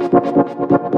o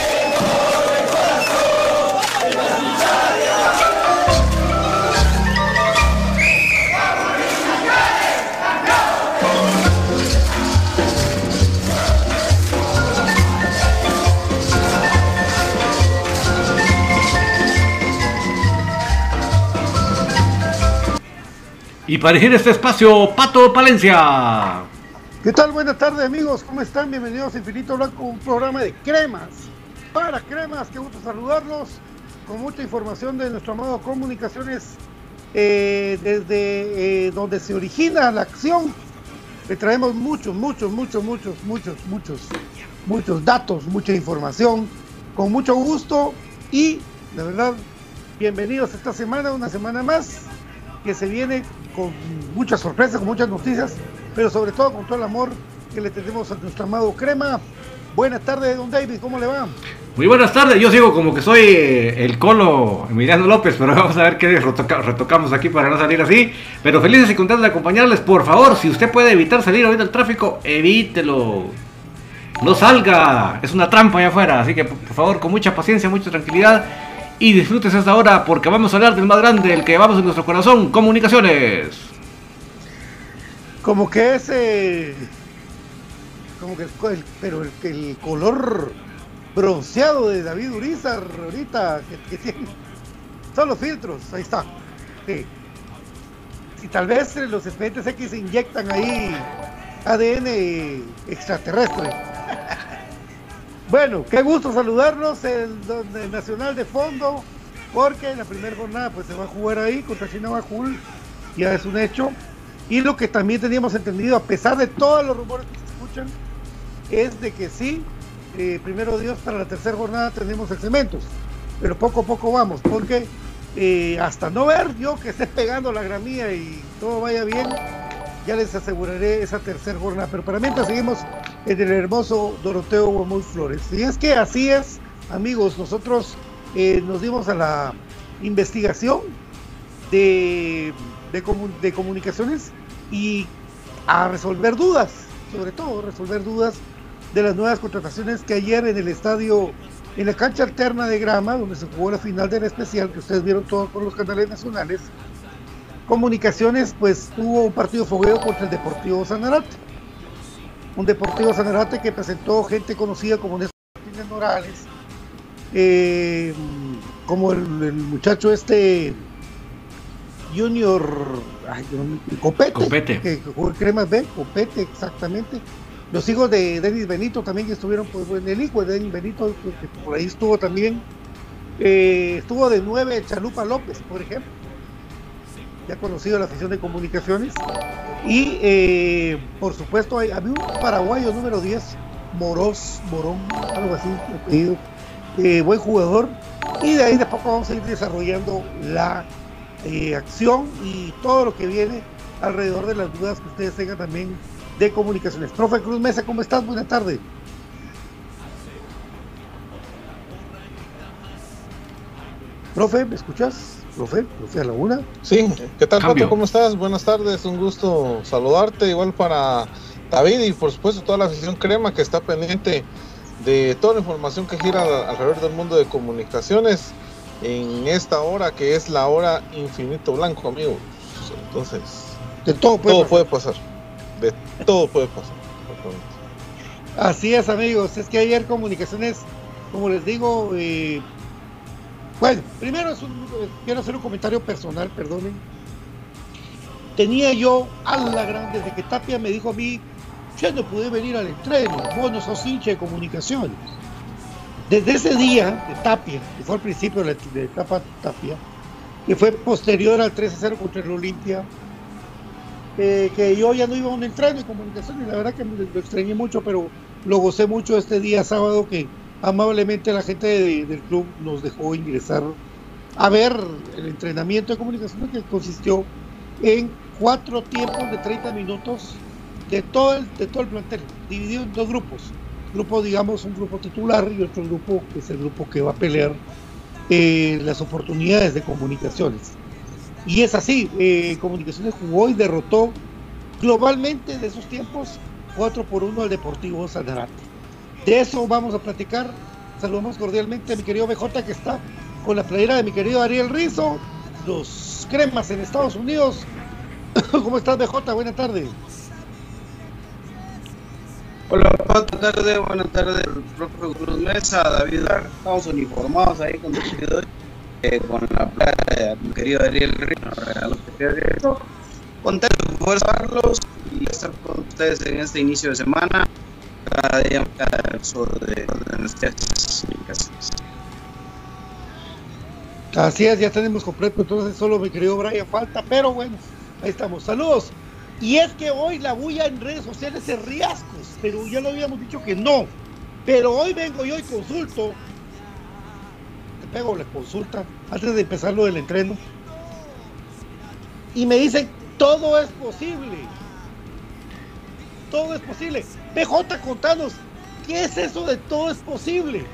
Y para elegir este espacio, Pato Palencia. ¿Qué tal? Buenas tardes amigos, ¿cómo están? Bienvenidos a Infinito Blanco, un programa de cremas. Para cremas, qué gusto saludarlos con mucha información de nuestro amado Comunicaciones eh, desde eh, donde se origina la acción. Le traemos muchos, muchos, muchos, muchos, muchos, muchos, muchos datos, mucha información, con mucho gusto y de verdad, bienvenidos esta semana, una semana más que se viene con muchas sorpresas, con muchas noticias, pero sobre todo con todo el amor que le tenemos a nuestro amado Crema. Buenas tardes, don David, ¿cómo le va? Muy buenas tardes, yo sigo como que soy eh, el colo Emiliano López, pero vamos a ver qué retocamos aquí para no salir así. Pero felices y contentos de acompañarles, por favor, si usted puede evitar salir ahorita del tráfico, evítelo. No salga, es una trampa allá afuera, así que por favor, con mucha paciencia, mucha tranquilidad y disfrutes esta hora porque vamos a hablar del más grande, el que llevamos en nuestro corazón, comunicaciones. Como que ese... Como que el, pero el, el color bronceado de David Urizar ahorita que, tiene son los filtros, ahí está. Sí. Y tal vez los expedientes X inyectan ahí ADN extraterrestre. Bueno, qué gusto saludarlos, el, el, Nacional de Fondo, porque en la primera jornada pues se va a jugar ahí contra China Bajul, ya es un hecho. Y lo que también teníamos entendido, a pesar de todos los rumores que se escuchan, es de que sí, eh, primero Dios, para la tercera jornada tenemos excrementos, pero poco a poco vamos, porque eh, hasta no ver yo que esté pegando la gramía y todo vaya bien, ya les aseguraré esa tercera jornada. Pero para mientras seguimos en el hermoso Doroteo Guamuy Flores. Y es que así es, amigos, nosotros eh, nos dimos a la investigación de, de, comunicaciones y a resolver dudas, sobre todo resolver dudas de las nuevas contrataciones que ayer en el estadio, en la cancha alterna de grama, donde se jugó la final del especial, que ustedes vieron todos por los canales nacionales, Comunicaciones pues tuvo un partido fogueo contra el Deportivo Sanarate. Un Deportivo Sanarate que presentó gente conocida como Néstor Martínez Morales, eh, como el, muchacho este Junior Copete, que jugó Cremas B, Copete exactamente. Los hijos de Denis Benito también estuvieron pues, en el hijo de Denis Benito, que por ahí estuvo también. Eh, estuvo de nueve Chalupa López, por ejemplo ya conocido la afición de comunicaciones. Y eh, por supuesto, hay, había un paraguayo número 10, Moros, Morón, algo así, pedido, eh, buen jugador. Y de ahí de poco vamos a ir desarrollando la eh, acción y todo lo que viene alrededor de las dudas que ustedes tengan también de comunicaciones. Profe Cruz Mesa, ¿cómo estás? Buenas tardes. Profe, ¿me escuchas? Profe, profe a la una. Sí, ¿qué tal, Pato? ¿Cómo estás? Buenas tardes, un gusto saludarte. Igual para David y por supuesto toda la afición crema que está pendiente de toda la información que gira alrededor del mundo de comunicaciones en esta hora que es la hora infinito blanco, amigos. Entonces, de todo puede, puede pasar. De todo puede pasar. Así es, amigos. Es que ayer comunicaciones, como les digo, eh, bueno, primero un, quiero hacer un comentario personal, perdonen. Tenía yo a la grande desde que Tapia me dijo a mí, yo no pude venir al entreno, vos no sos hincha de comunicaciones. Desde ese día de Tapia, que fue al principio de la etapa Tapia, que fue posterior al 3-0 contra el Olimpia, eh, que yo ya no iba a un entreno de comunicaciones, la verdad que me, lo extrañé mucho, pero lo gocé mucho este día sábado que amablemente la gente del club nos dejó ingresar a ver el entrenamiento de comunicación que consistió en cuatro tiempos de 30 minutos de todo el, de todo el plantel, dividido en dos grupos. Grupo, digamos, un grupo titular y otro grupo que es el grupo que va a pelear eh, las oportunidades de comunicaciones. Y es así, eh, Comunicaciones jugó y derrotó globalmente de esos tiempos 4 por 1 al Deportivo Sanarate. De eso vamos a platicar. Saludamos cordialmente a mi querido BJ que está con la playera de mi querido Ariel Rizo, los cremas en Estados Unidos. ¿Cómo estás BJ? Buenas tardes. Hola, buenas tardes, buenas tardes, profe Cruz Mesa, David estamos uniformados ahí con el eh, con la playa de mi querido Ariel Rizo, contento de poder saludarlos y estar con ustedes en este inicio de semana, cada día cada de, de nuestras comunicaciones. Así es, ya tenemos completo, entonces solo mi querido Brian falta, pero bueno, ahí estamos. Saludos. Y es que hoy la bulla en redes sociales es riascos, pero ya lo habíamos dicho que no. Pero hoy vengo y consulto. Te pego la consulta antes de empezar lo del entreno. Y me dicen, todo es posible. Todo es posible. PJ, contanos, ¿qué es eso de todo es posible?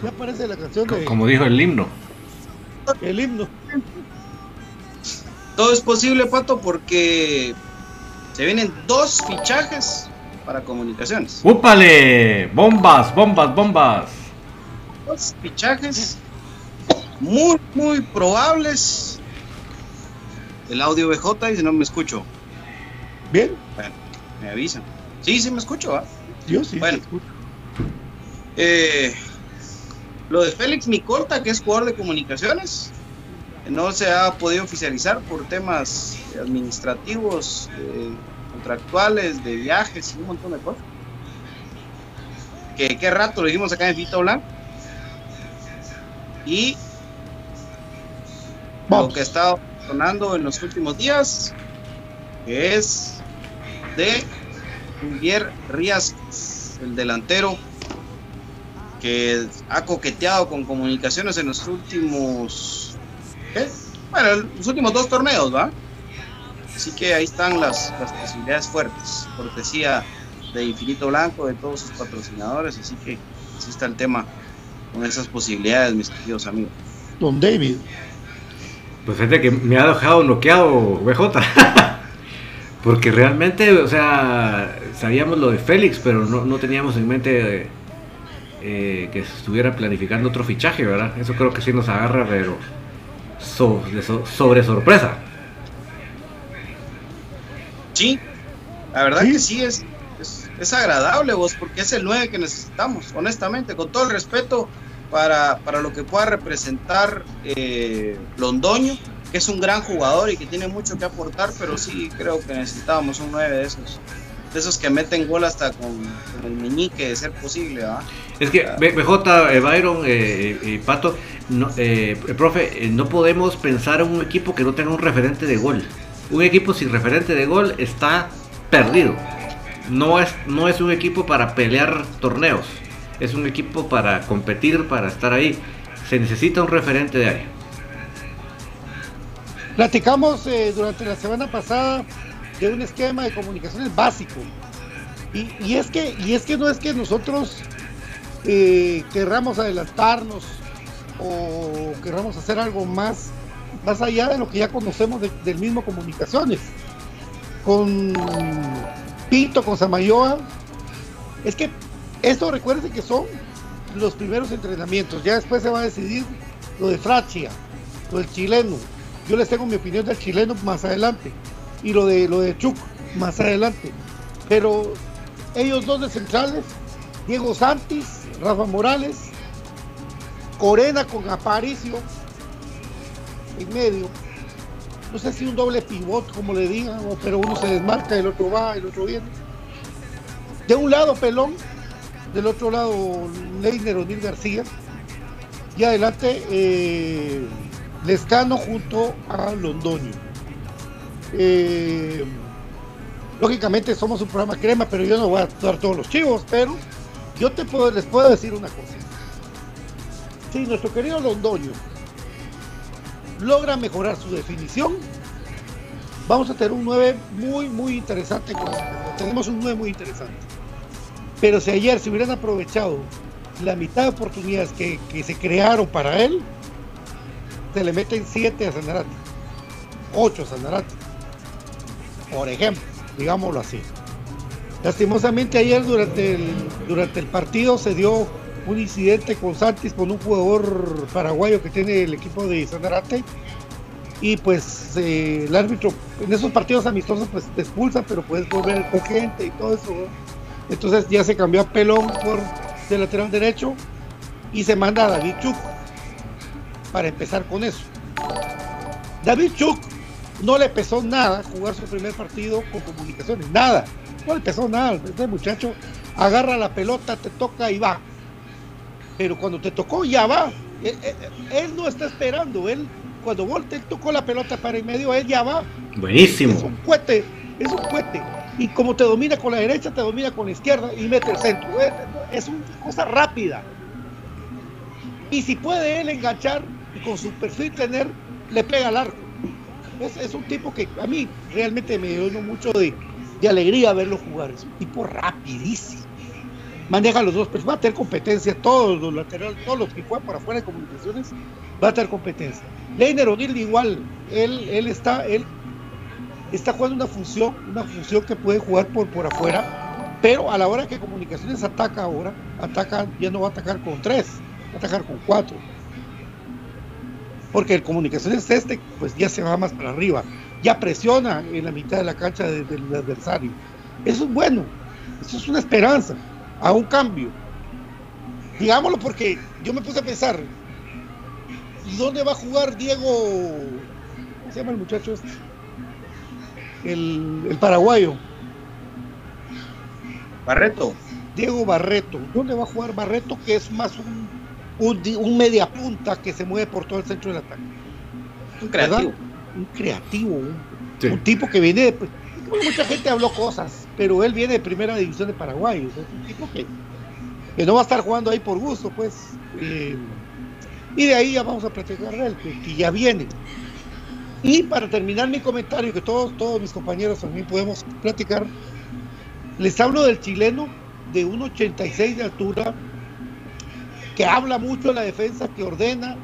¿Qué aparece la canción de... Como dijo el himno. El himno. Todo es posible, Pato, porque se vienen dos fichajes para comunicaciones. ¡Úpale! ¡Bombas, bombas, bombas! Dos fichajes muy, muy probables. El audio BJ y si no me escucho. Bien. Bueno, me avisan. Sí, sí me escucho, ¿ah? Yo sí. Bueno. Eh, lo de Félix Micolta, que es jugador de comunicaciones, no se ha podido oficializar por temas administrativos, eh, contractuales, de viajes y un montón de cosas. Que qué rato lo dijimos acá en Fito Blanco. Y lo que ha estado sonando en los últimos días, que es de Javier Rías, el delantero que ha coqueteado con comunicaciones en los últimos, bueno, los últimos dos torneos, ¿va? Así que ahí están las, las posibilidades fuertes, cortesía de Infinito Blanco, de todos sus patrocinadores, así que así está el tema con esas posibilidades, mis queridos amigos. Don David. Pues fíjate que me ha dejado bloqueado BJ. Porque realmente, o sea, sabíamos lo de Félix, pero no, no teníamos en mente eh, que estuviera planificando otro fichaje, ¿verdad? Eso creo que sí nos agarra, pero sobre sorpresa. Sí, la verdad que sí es, es, agradable vos, porque es el 9 que necesitamos, honestamente, con todo el respeto para, para lo que pueda representar eh, Londoño, que es un gran jugador y que tiene mucho que aportar, pero sí creo que necesitábamos un 9 de esos de esos que meten gol hasta con, el meñique de ser posible. Es que BJ, eh, Byron, eh, eh, Pato, no, profe, no podemos pensar en un equipo que no tenga un referente de gol. Un equipo sin referente de gol está perdido. No es, no es un equipo para pelear torneos. Es un equipo para competir, para estar ahí. Se necesita un referente de área. Platicamos durante la semana pasada de un esquema de comunicaciones básico. Y, es, que, y es que no es que nosotros eh, querramos adelantarnos o querramos hacer algo más, más allá de lo que ya conocemos del mismo comunicaciones. Con Pinto, con Samayoa, es que esto recuerden que son los primeros entrenamientos, ya después se va a decidir lo de Frachia, lo del chileno. Yo les tengo mi opinión del chileno más adelante y lo de lo de Chuck más adelante. Pero ellos dos de centrales, Diego Santis, Rafa Morales, Corena con Aparicio en medio. No sé si un doble pivot, como le digan, pero uno se desmarca, el otro va, el otro viene. De un lado Pelón, del otro lado Leiner O'Neill García. Y adelante eh, Lescano junto a Londoño. Eh, lógicamente somos un programa crema, pero yo no voy a dar todos los chivos, pero yo te les puedo decir una cosa. Si nuestro querido Londoño logra mejorar su definición, vamos a tener un 9 muy, muy interesante. Tenemos un 9 muy interesante. Pero si ayer se hubieran aprovechado la mitad de oportunidades que, se crearon para él, se le meten 7 a Sanarate, 8 a Sanarate, por ejemplo, digámoslo así. Lastimosamente ayer durante el, durante el partido se dio un incidente con Santis, con un jugador paraguayo que tiene el equipo de Sanarate. Y pues eh, el árbitro en esos partidos amistosos pues te expulsa, pero puedes volver con gente y todo eso. Entonces ya se cambió a Pelón por de lateral derecho y se manda a David Chuk para empezar con eso. David Chuk no le pesó nada jugar su primer partido con comunicaciones, nada, no le pesó nada. Este muchacho agarra la pelota, te toca y va pero cuando te tocó ya va. Él, no está esperando, él cuando Volte tocó la pelota para el medio, él ya va. Buenísimo. Es un cohete, es un cohete. Y como te domina con la derecha, te domina con la izquierda y mete el centro. Es una cosa rápida. Y si puede él enganchar y con su perfil tener, le pega al arco. Es, un tipo que a mí realmente me dio mucho de, de alegría verlo jugar. Es un tipo rapidísimo maneja los dos, pues va a tener competencia, todos los laterales, todos los que juegan por afuera de comunicaciones, va a tener competencia. Leiner O'Neill igual, él, él está, él está jugando una función, una función que puede jugar por, por afuera, pero a la hora que comunicaciones ataca ahora, ataca, ya no va a atacar con tres, va a atacar con cuatro. Porque el comunicaciones este, pues ya se va más para arriba, ya presiona en la mitad de la cancha del adversario. Eso es bueno, eso es una esperanza a un cambio. Digámoslo porque yo me puse a pensar, ¿dónde va a jugar Diego? ¿Cómo se llama el muchacho este? El, paraguayo. Barreto. Diego Barreto. ¿Dónde va a jugar Barreto? Que es más un, un, media punta que se mueve por todo el centro del ataque. Un creativo. Un creativo. Un, tipo que viene. Pues, mucha gente habló cosas pero él viene de primera división de Paraguay, es un tipo que, no va a estar jugando ahí por gusto, pues. Eh, y de ahí ya vamos a platicar de él, que, ya viene. Y para terminar mi comentario, que todos, todos mis compañeros también podemos platicar, les hablo del chileno de 1,86 de altura, que habla mucho de la defensa, que ordena,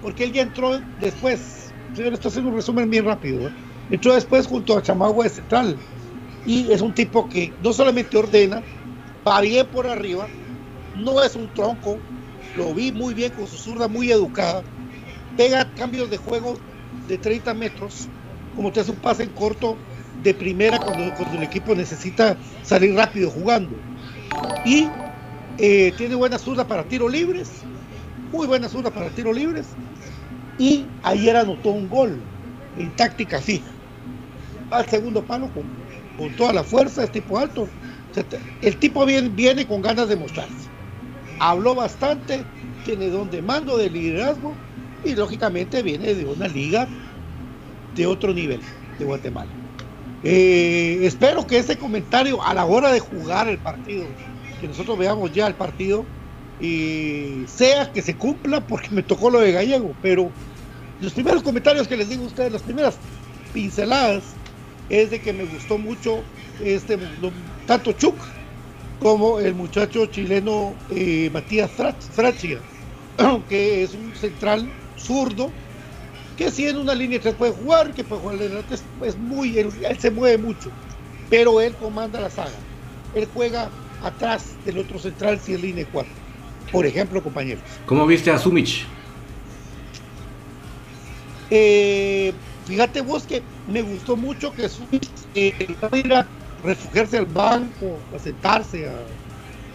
porque él ya entró después, señor, esto haciendo un resumen bien rápido, ¿eh? entró después junto a Chamagua de Central, y es un tipo que no solamente ordena, va bien por arriba, no es un tronco, lo vi muy bien con su zurda muy educada, pega cambios de juego de 30 metros, como te hace un pase en corto de primera cuando, el equipo necesita salir rápido jugando. Y eh, tiene buena zurda para tiros libres, muy buena zurda para tiros libres. Y ayer anotó un gol en táctica fija. Al segundo palo con con toda la fuerza, es tipo alto. El tipo viene, viene con ganas de mostrarse. Habló bastante, tiene don de mando, de liderazgo y lógicamente viene de una liga de otro nivel de Guatemala. Eh, espero que ese comentario a la hora de jugar el partido, que nosotros veamos ya el partido, y sea que se cumpla porque me tocó lo de Gallego, pero los primeros comentarios que les digo a ustedes, las primeras pinceladas, es de que me gustó mucho este tanto Chuck como el muchacho chileno eh, Matías Frachia, que es un central zurdo, que si en una línea 3 puede jugar, que puede jugar en es muy, él, se mueve mucho, pero él comanda la saga. Él juega atrás del otro central si es línea 4. Por ejemplo, compañeros. ¿Cómo viste a Sumich? Eh, Fíjate vos que me gustó mucho que su eh, ir a refugiarse al banco, a sentarse.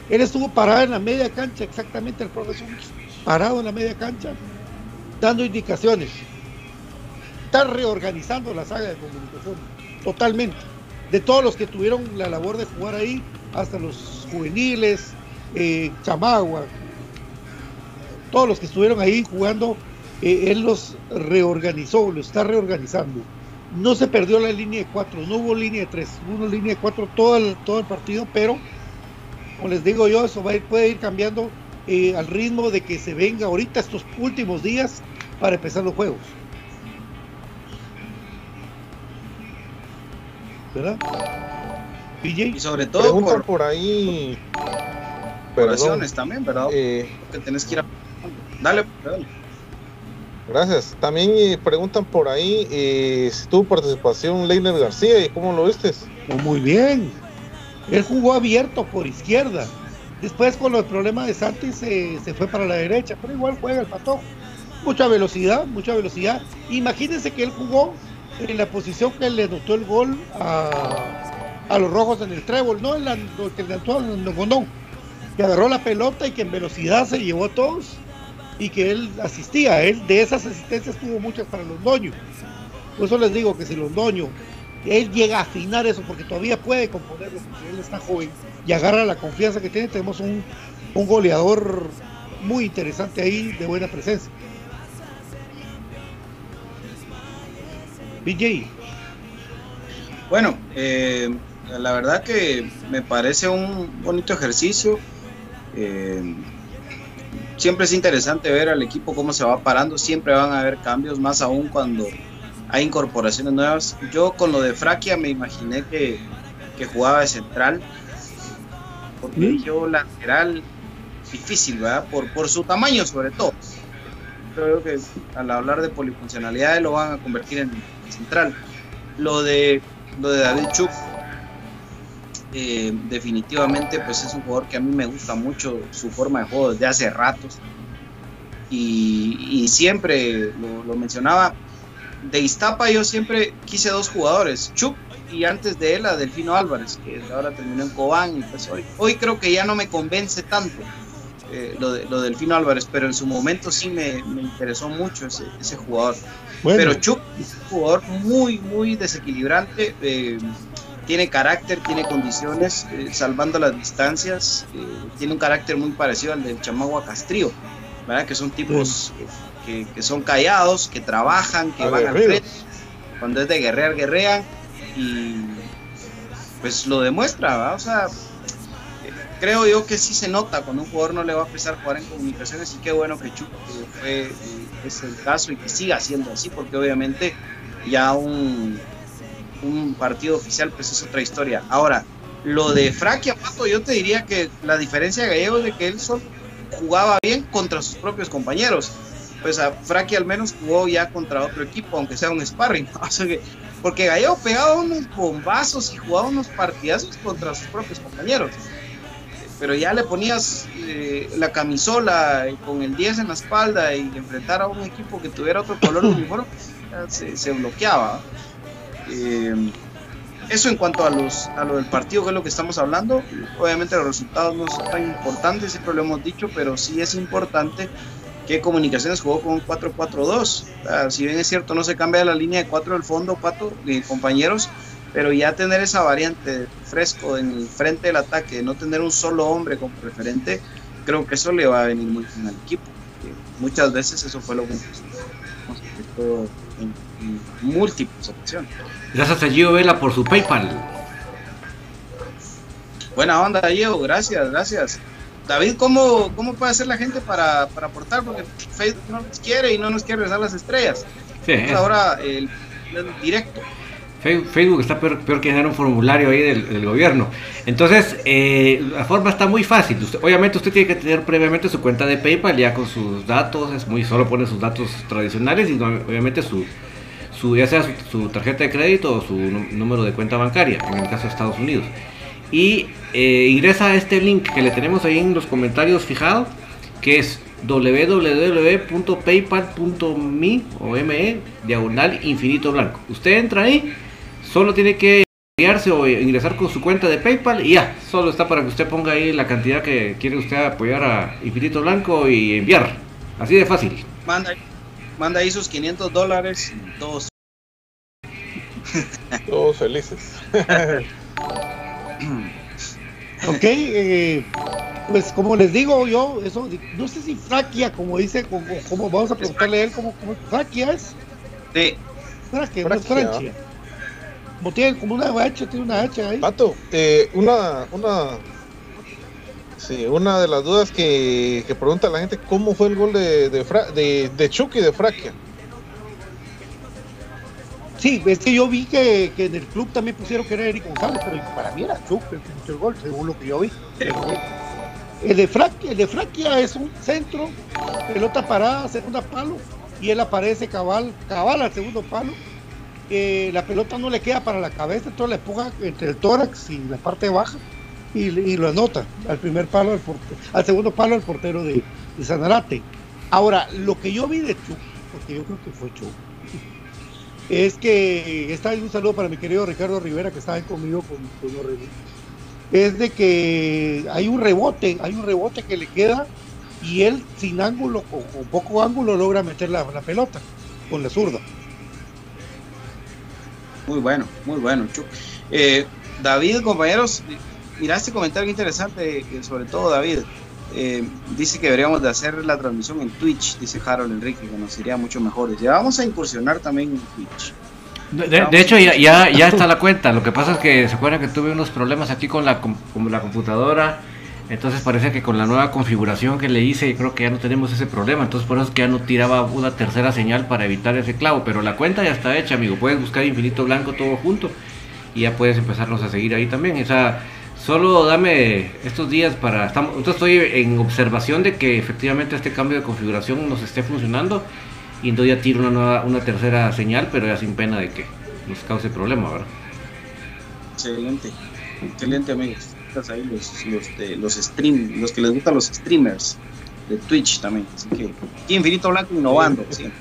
Él estuvo parado en la media cancha, exactamente el profesor, parado en la media cancha, dando indicaciones. Está reorganizando la saga de comunicación, totalmente. De todos los que tuvieron la labor de jugar ahí, hasta los juveniles, eh, Chamagua, todos los que estuvieron ahí jugando, eh, él los reorganizó, lo está reorganizando. No se perdió la línea de cuatro, no hubo línea de tres, hubo una línea de cuatro todo el, todo el partido, pero como les digo yo, eso va a ir, puede ir cambiando eh, al ritmo de que se venga ahorita estos últimos días para empezar los juegos. ¿Verdad? Y sobre todo por, por ahí. Operaciones también, ¿verdad? Eh, que tenés que ir a. Dale, dale. Gracias. También eh, preguntan por ahí eh, si tuvo participación Leiner García y cómo lo viste. Oh, muy bien. Él jugó abierto por izquierda. Después con los problemas de Santi se, se fue para la derecha, pero igual juega el pato. Mucha velocidad, mucha velocidad. Imagínense que él jugó en la posición que le notó el gol a, a los rojos en el trébol, no en la en el gondón, que agarró la pelota y que en velocidad se llevó a todos y que él asistía. Él de esas asistencias tuvo muchas para los doños. Por eso les digo que si los doños, él llega a afinar eso porque todavía puede componerlo porque él está joven y agarra la confianza que tiene, tenemos un, un goleador muy interesante ahí de buena presencia. BJ. Bueno, eh, la verdad que me parece un bonito ejercicio. Eh, siempre es interesante ver al equipo cómo se va parando, siempre van a haber cambios, más aún cuando hay incorporaciones nuevas. Yo con lo de Fraquia me imaginé que, jugaba de central, porque yo lateral difícil, ¿verdad? Por, por su tamaño sobre todo. Creo que al hablar de polifuncionalidad lo van a convertir en central. Lo de, lo de David Chuk, eh, definitivamente pues es un jugador que a mí me gusta mucho su forma de juego desde hace ratos. Y, siempre lo, mencionaba de Iztapa yo siempre quise dos jugadores Chup y antes de él a Delfino Álvarez que ahora terminó en Cobán y pues hoy, hoy creo que ya no me convence tanto eh, lo, de, lo Delfino Álvarez pero en su momento sí me, interesó mucho ese, ese jugador. Pero Chup es un jugador muy muy desequilibrante eh, tiene carácter, tiene condiciones, eh, salvando las distancias, eh, tiene un carácter muy parecido al del Chamagua Castrío, ¿verdad? Que son tipos que, son callados, que trabajan, que van al frente, cuando es de guerrear, guerrean, y pues lo demuestra, ¿verdad? O sea, creo yo que sí se nota cuando un jugador no le va a pesar jugar en comunicaciones y qué bueno que Chuck fue, eh, es el caso y que siga siendo así, porque obviamente ya un un partido oficial, pues es otra historia. Ahora, lo de Fraki Pato, yo te diría que la diferencia de Gallego es de que él solo jugaba bien contra sus propios compañeros. Pues a Fraki al menos jugó ya contra otro equipo, aunque sea un sparring. porque Gallego pegaba unos bombazos y jugaba unos partidazos contra sus propios compañeros. Pero ya le ponías eh, la camisola con el 10 en la espalda y enfrentar a un equipo que tuviera otro color uniforme, se bloqueaba. Eh, eso en cuanto a, los, a lo del partido, que es lo que estamos hablando. Obviamente los resultados no son tan importantes, siempre lo hemos dicho, pero sí es importante que Comunicaciones jugó con un 4-4-2. si bien es cierto, no se cambia la línea de 4 del fondo, Pato, eh, compañeros, pero ya tener esa variante fresco en el frente del ataque, no tener un solo hombre como preferente, creo que eso le va a venir muy bien al equipo. muchas veces eso fue lo que nos en, múltiples ocasiones. Gracias a Gio Vela por su PayPal. Buena onda, Gio, gracias, gracias. David, ¿cómo, cómo puede hacer la gente para, para aportar? Porque Facebook no nos quiere y no nos quiere besar las estrellas. Sí, ahora el, directo. Facebook está peor, que llenar un formulario ahí del, gobierno. Entonces, eh, la forma está muy fácil. obviamente usted tiene que tener previamente su cuenta de PayPal ya con sus datos. Es muy solo pone sus datos tradicionales y obviamente su, su ya sea su, tarjeta de crédito o su número de cuenta bancaria, en el caso de Estados Unidos. Y eh, ingresa a este link que le tenemos ahí en los comentarios fijado, que es www.paypal.me o me diagonal infinito blanco. Usted entra ahí Solo tiene que enviarse o ingresar con su cuenta de PayPal y ya, solo está para que usted ponga ahí la cantidad que quiere usted apoyar a Infinito Blanco y enviar. Así de fácil. Manda, manda ahí sus 500 dólares todos. todos felices. ok, eh, pues como les digo yo, eso, no sé si Fraquia, como dice, como, vamos a preguntarle a él, ¿cómo, cómo Fraquia es? Sí. Fraquia, no es Francia. Como tiene como una hacha, tiene una hacha ahí. Pato, eh, una, una, sí, una de las dudas que, que, pregunta la gente, ¿cómo fue el gol de, de, de, de Chucky de Fraquia? Sí, es que yo vi que, que, en el club también pusieron que era Eric González, pero para mí era Chuck el que hizo el gol, según lo que yo vi. El de, Fraquia, el de Fraquia es un centro, pelota parada, segunda palo, y él aparece cabal, cabal al segundo palo. La pelota no le queda para la cabeza, entonces la empuja entre el tórax y la parte baja y, lo anota al primer palo, al, al segundo palo al portero de, de Sanarate. Ahora, lo que yo vi de Chuck, porque yo creo que fue Chuck, es que está ahí un saludo para mi querido Ricardo Rivera que está ahí conmigo con, con los es de que hay un rebote, hay un rebote que le queda y él sin ángulo o con poco ángulo logra meter la, pelota con la zurda. Muy bueno, muy bueno, Chuck. Eh, David, compañeros, mira este comentario interesante, sobre todo David. Eh, dice que deberíamos de hacer la transmisión en Twitch, dice Harold Enrique, que nos iría mucho mejor. Ya vamos a incursionar también en Twitch. De, hecho, ya, ya, está la cuenta. Lo que pasa es que se acuerdan que tuve unos problemas aquí con la, con la computadora. Entonces parece que con la nueva configuración que le hice, creo que ya no tenemos ese problema. Entonces por eso es que ya no tiraba una tercera señal para evitar ese clavo. Pero la cuenta ya está hecha, amigo. Puedes buscar Infinito Blanco todo junto y ya puedes empezarnos a seguir ahí también. O solo dame estos días para... Estamos, entonces estoy en observación de que efectivamente este cambio de configuración nos esté funcionando y entonces ya tiro una, nueva, una tercera señal, pero ya sin pena de que nos cause problema, ¿verdad? Excelente, excelente amigos. Estás ahí los, los, de, los stream, los que les gustan los streamers de Twitch también. Así que aquí Infinito Blanco innovando siempre.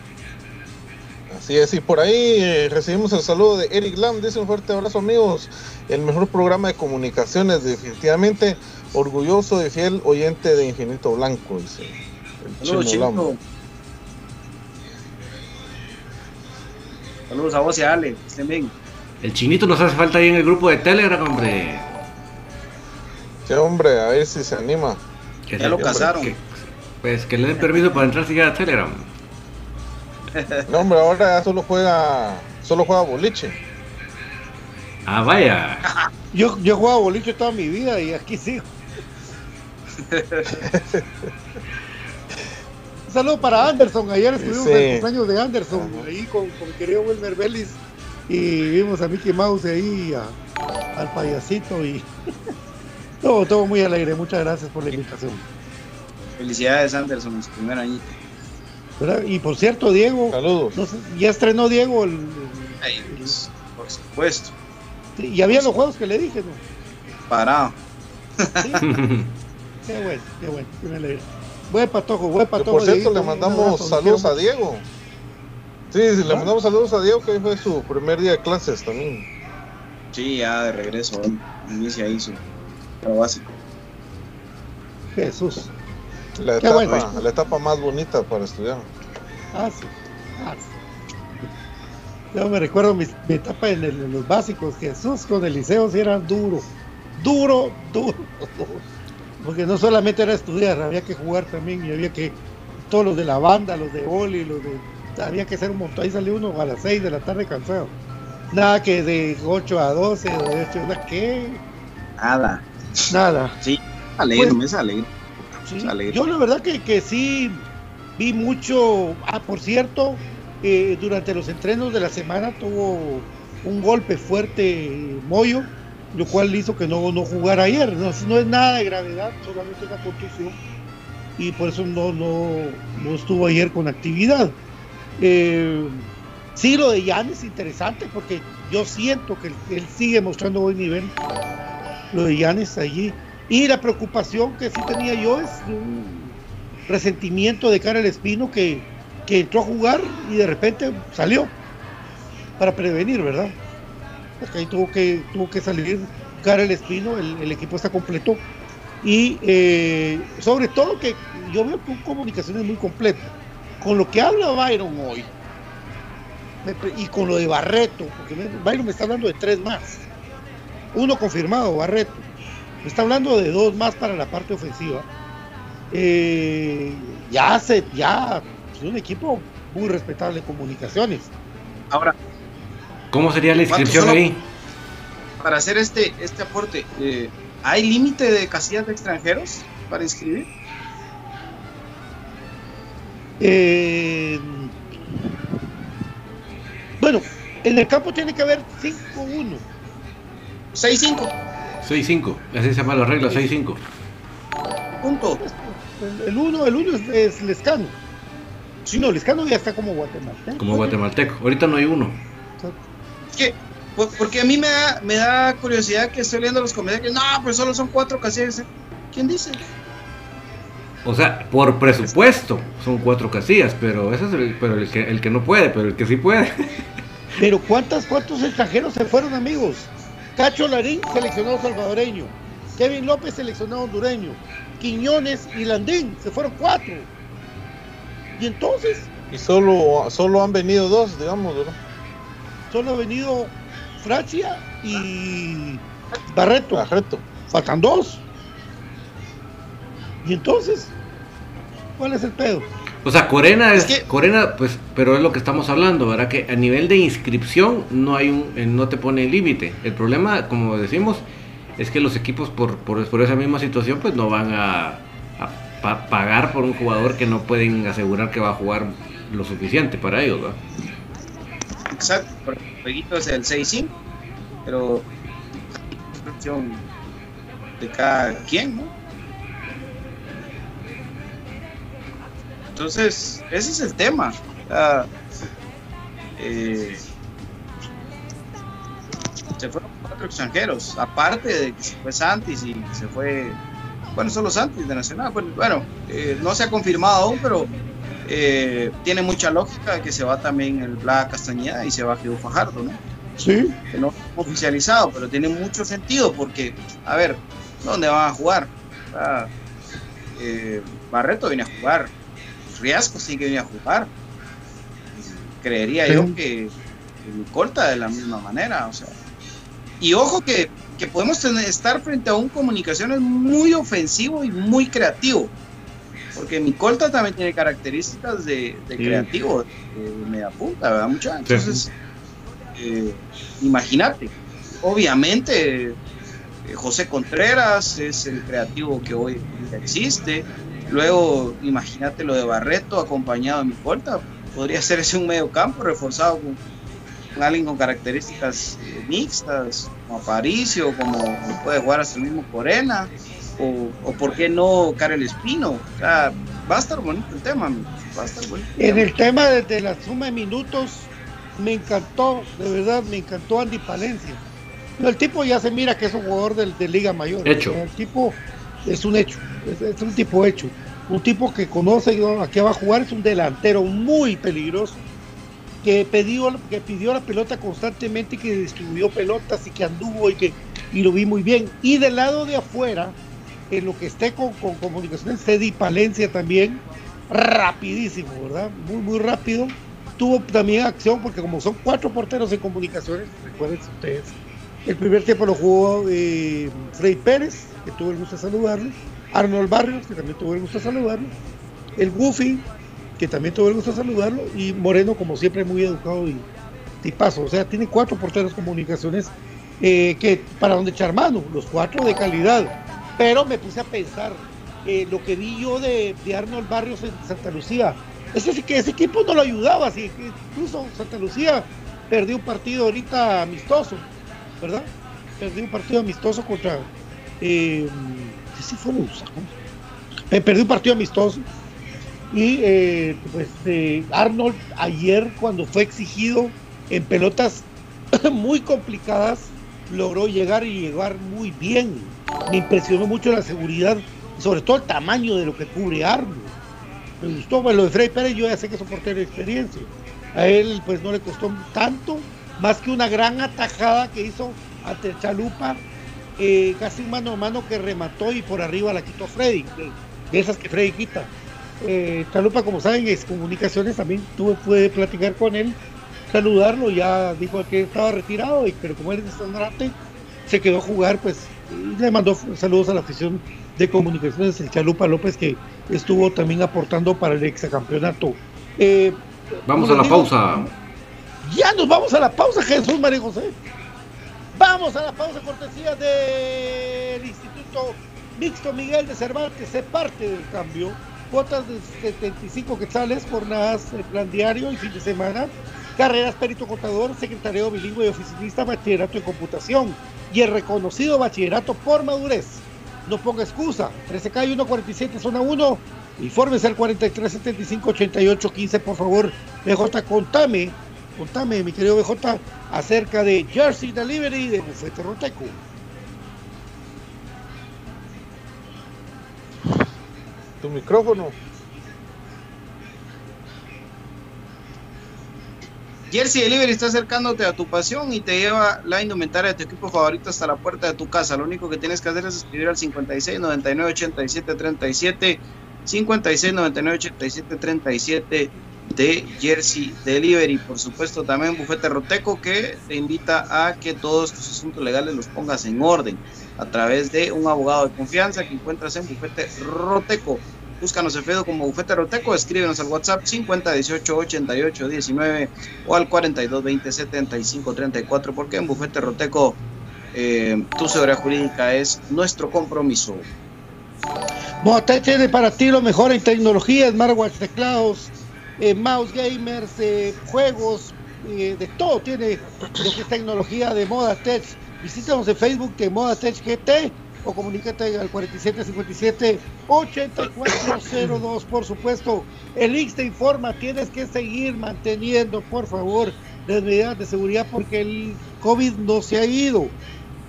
Así es, y por ahí eh, recibimos el saludo de Eric Lam, dice un fuerte abrazo amigos, el mejor programa de comunicaciones, definitivamente orgulloso y fiel oyente de Infinito Blanco, dice. El Saludos, Chino. Saludos a vos y a Ale, estén bien. El chinito nos hace falta ahí en el grupo de Telegram, hombre. Sí, hombre, a ver si se anima. Que ya lo casaron. Que, pues que le den permiso para entrar siquiera a Telegram. No, hombre, ahora solo juega, solo juega boliche. Ah, vaya. Yo, yo jugaba boliche toda mi vida y aquí sigo. Un saludo para Anderson. Ayer estuvimos sí. en el cumpleaños de Anderson, ahí con, con mi querido Wilmer Vélez. Y vimos a Mickey Mouse ahí, a, al payasito. Y todo, todo muy alegre. Muchas gracias por la invitación. Felicidades, Anderson, en su primer añito. ¿verdad? Y por cierto, Diego. Saludos. No sé, ya estrenó Diego el. el, Ay, pues, por supuesto. Y había los juegos que le dije, ¿no? Parado. Sí. qué bueno, qué bueno. Qué me alegra. Buen patojo, buen patojo. Por cierto, le mandamos saludos a Diego. Sí, sí, le mandamos saludos a Diego, que hoy fue su primer día de clases también. Sí, ya de regreso, inicia ahí su trabajo básico. Jesús. La etapa, bueno. la etapa más bonita para estudiar. Ah, sí. Ah, sí. Yo me recuerdo mi, mi etapa en, el, en, los básicos. Jesús con el liceo sí era duro. Duro, duro, porque no solamente era estudiar, había que jugar también y había que, todos los de la banda, los de boli, los de, había que hacer un montón, ahí salió uno a las 6 de la tarde cansado. Nada que de 8 a 12, de 8 a ¿qué? Nada. Nada. Sí, alegre, pues, me alegre. Sí, alegre. Yo la verdad que, que sí vi mucho, ah, por cierto, eh, durante los entrenos de la semana tuvo un golpe fuerte Moyo lo cual hizo que no, no jugara ayer. No, no, es nada de gravedad, solamente una contusión y por eso no, no, no estuvo ayer con actividad. Eh, sí, lo de Jan es interesante porque yo siento que él, sigue mostrando buen nivel. Lo de Jan es allí. Y la preocupación que sí tenía yo es un resentimiento de cara al Espino que, que entró a jugar y de repente salió para prevenir, ¿verdad? porque ahí tuvo que, tuvo que salir Karel Espino, el, el equipo está completo. Y eh, sobre todo que yo veo que comunicación es muy completa. Con lo que habla Byron hoy, y con lo de Barreto, porque Byron me está hablando de tres más. Uno confirmado, Barreto. Me está hablando de dos más para la parte ofensiva. Eh, ya se, ya es un equipo muy respetable de comunicaciones. Ahora, ¿Cómo sería la inscripción ahí? Para hacer este, este aporte, eh, ¿hay límite de casillas de extranjeros para inscribir? Eh, bueno, En el campo tiene que haber 5-1. 6-5. 6-5, así se llama la regla, 6-5. Punto. El 1 el uno es, es Lescano. Sí, no, Lescano ya está como guatemalteco. Como guatemalteco. Ahorita no hay uno. ¿Qué? Pues, porque a mí me da, me da curiosidad que estoy leyendo los comentarios. No, pues solo son cuatro casillas. ¿Quién dice? O sea, por presupuesto son cuatro casillas, pero ese es el, pero el, que, el que no puede, pero el que sí puede. Pero ¿cuántas, ¿cuántos extranjeros se fueron, amigos? Cacho Larín, seleccionado salvadoreño. Kevin López, seleccionado hondureño. Quiñones y Landín, se fueron cuatro. Y entonces. Y solo, solo han venido dos, digamos, ¿verdad? Solo ha venido Francia y Barreto. Barreto. Faltan dos. Y entonces, ¿cuál es el pedo? O sea, Corena es, Corena, pues, pero es lo que estamos hablando, ¿verdad? Que a nivel de inscripción no hay un, eh, no te pone límite. El problema, como decimos, es que los equipos por, por, por esa misma situación, pues no van a, a pagar por un jugador que no pueden asegurar que va a jugar lo suficiente para ellos. Exacto, porque el jueguito es el 6-5, pero de cada quien, ¿no? Entonces, ese es el tema. eh, se fueron cuatro extranjeros, aparte de que se fue Santis y se fue, bueno, son los Santis de Nacional. Bueno, bueno eh, no se ha confirmado aún, pero eh, tiene mucha lógica que se va también el Bla Castañeda y se va Geo Fajardo, ¿no? Sí. Que no oficializado, pero tiene mucho sentido porque, a ver, ¿dónde van a jugar? eh, Barreto viene a jugar, Riasco sí que viene a jugar. Creería Sí. yo que, que corta de la misma manera, o sea. Y ojo que, que podemos tener- estar frente a un comunicaciones muy ofensivo y muy creativo. Porque mi corta también tiene características de, de Sí. creativo, de media punta, ¿verdad? Mucha. Entonces, eh, imagínate. Obviamente, eh, José Contreras es el creativo que hoy existe. Luego, imagínate lo de Barreto acompañado de mi corta. Podría ser ese un medio campo reforzado con alguien con características eh, mixtas, como Aparicio, como puede jugar hasta el mismo Corena, o, o por qué no Karel Espino. O sea, va a estar bonito el tema, va a estar bonito. En el tema de, de la suma de minutos, me encantó, de verdad, me encantó Andy Palencia. No, el tipo ya se mira que es un jugador de, de Liga Mayor. Hecho. El tipo es un hecho, es, es un tipo hecho. Un tipo que conoce a qué va a jugar, es un delantero muy peligroso, que pidió, que pidió la pelota constantemente que distribuyó pelotas y que anduvo y que y lo vi muy bien. Y del lado de afuera, en lo que esté con, con comunicaciones, Cedi Palencia también, rapidísimo, ¿verdad? Muy, muy rápido. Tuvo también acción porque como son cuatro porteros en comunicaciones, recuerden ustedes, el primer tiempo lo jugó eh, Frey Pérez, que tuvo el gusto de saludarlo, Arnold Barrios, que también tuvo el gusto de saludarlo, el Goofy, que también tuvo el gusto de saludarlo, y Moreno, como siempre, muy educado y tipazo. O sea, tiene cuatro porteros comunicaciones eh, que para donde echar mano, los cuatro de calidad. Pero me puse a pensar, eh, lo que vi yo de, de Arnold Barrios en Santa Lucía, ese, que ese equipo no lo ayudaba, así incluso Santa Lucía perdió un partido ahorita amistoso, ¿verdad? Perdió un partido amistoso contra... Eh, ¿qué fue? Eh, perdió un partido amistoso y eh, pues eh, Arnold ayer cuando fue exigido en pelotas muy complicadas logró llegar y llegar muy bien. Me impresionó mucho la seguridad, sobre todo el tamaño de lo que cubre Arnold. Me gustó, bueno, lo de Freddy Pérez yo ya sé que es un portero experiencia. A él pues no le costó tanto, más que una gran atajada que hizo ante Chalupa, eh, casi mano a mano que remató y por arriba la quitó Freddy, de esas que Freddy quita. Eh, Chalupa, como saben, es comunicaciones, también tuve, pude platicar con él, saludarlo, ya dijo que estaba retirado, y, pero como él es estandarte, se quedó a jugar, pues, le mandó saludos a la afición de comunicaciones, el Chalupa López, que estuvo también aportando para el exacampeonato. Eh, Vamos a la digo, pausa. ya nos vamos a la pausa, Jesús María José. Vamos a la pausa cortesía del Instituto Mixto Miguel de Cervantes, se parte del cambio. Cuotas de 75 quetzales, jornadas de plan diario y fin de semana. Carreras Perito Contador, Secretario Bilingüe y Oficinista, Bachillerato en Computación y el reconocido Bachillerato por Madurez. No ponga excusa, 13 calle 147 zona 1, infórmese al 43 75 88 15 por favor. BJ, contame, contame mi querido BJ acerca de Jersey Delivery de Bufete Roteco. Tu micrófono. Jersey Delivery está acercándote a tu pasión y te lleva la indumentaria de tu equipo favorito hasta la puerta de tu casa. Lo único que tienes que hacer es escribir al 56 99 87 37 56 99 87 37 de Jersey Delivery. Por supuesto, también Bufete Roteco que te invita a que todos tus asuntos legales los pongas en orden a través de un abogado de confianza que encuentras en Bufete Roteco. Búscanos en como Bufete Roteco, escríbenos al WhatsApp 50 18 88 19 o al 42 20 75 34 porque en Bufete Roteco eh, tu seguridad jurídica es nuestro compromiso. Moatech tiene para ti lo mejor en tecnología, smartwatch, teclados, eh, mouse gamers, eh, juegos, eh, de todo tiene lo que es tecnología de Moda Tech. Visítanos en Facebook de Moda Tech GT o comunícate al 4757-8402, por supuesto. El X te informa, tienes que seguir manteniendo, por favor, las medidas de seguridad porque el COVID no se ha ido.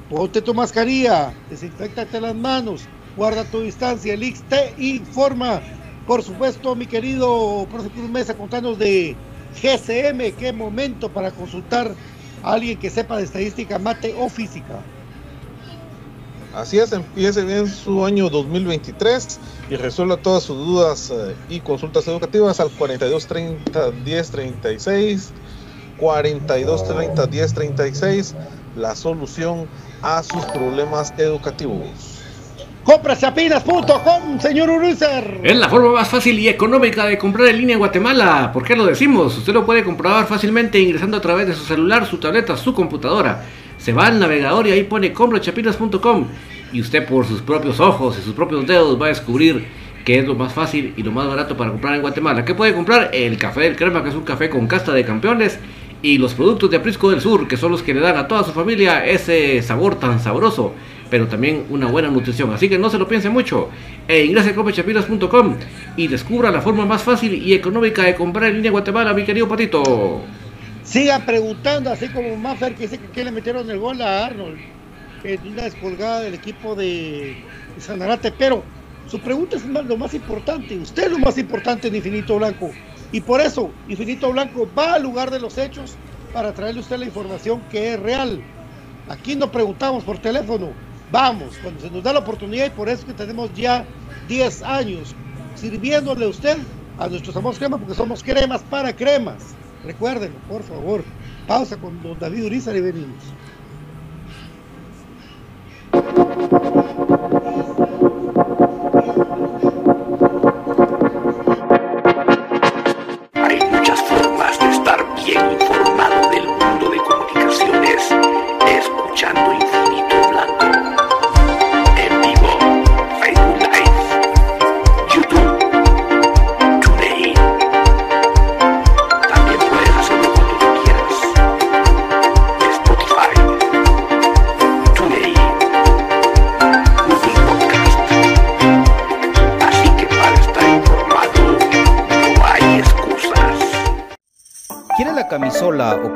Ponte tu mascarilla, desinfectate las manos, guarda tu distancia. El X te informa. Por supuesto, mi querido profe Cruz Mesa, contanos de GCM, qué momento para consultar alguien que sepa de estadística, mate o física. Así es, empiece bien su año 2023 y resuelva todas sus dudas eh, y consultas educativas al 4230 1036, 4230 1036, la solución a sus problemas educativos. Comprachapinas.com, señor Uruzer. Es la forma más fácil y económica de comprar en línea en Guatemala. ¿Por qué lo decimos? Usted lo puede comprobar fácilmente ingresando a través de su celular, su tableta, su computadora. Se va al navegador y ahí pone comprachapinas.com y usted por sus propios ojos y sus propios dedos va a descubrir qué es lo más fácil y lo más barato para comprar en Guatemala. ¿Qué puede comprar? El café del crema, que es un café con casta de campeones, y los productos de Aprisco del Sur, que son los que le dan a toda su familia ese sabor tan sabroso, pero también una buena nutrición. Así que no se lo piense mucho. E ingrese a comprachapinas.com y descubra la forma más fácil y económica de comprar en línea Guatemala, mi querido Patito. Sigan preguntando, así como Maffer que dice que, que le metieron el gol a Arnold en una descolgada del equipo de Sanarate, pero su pregunta es lo más importante, usted es lo más importante en Infinito Blanco, y por eso Infinito Blanco va al lugar de los hechos para traerle a usted la información que es real. Aquí no preguntamos por teléfono, vamos, cuando se nos da la oportunidad, y por eso que tenemos ya 10 años sirviéndole a usted, a nuestros amos cremas, porque somos cremas para cremas. Recuérdenlo, por favor. Pausa con don David Uriza y venimos.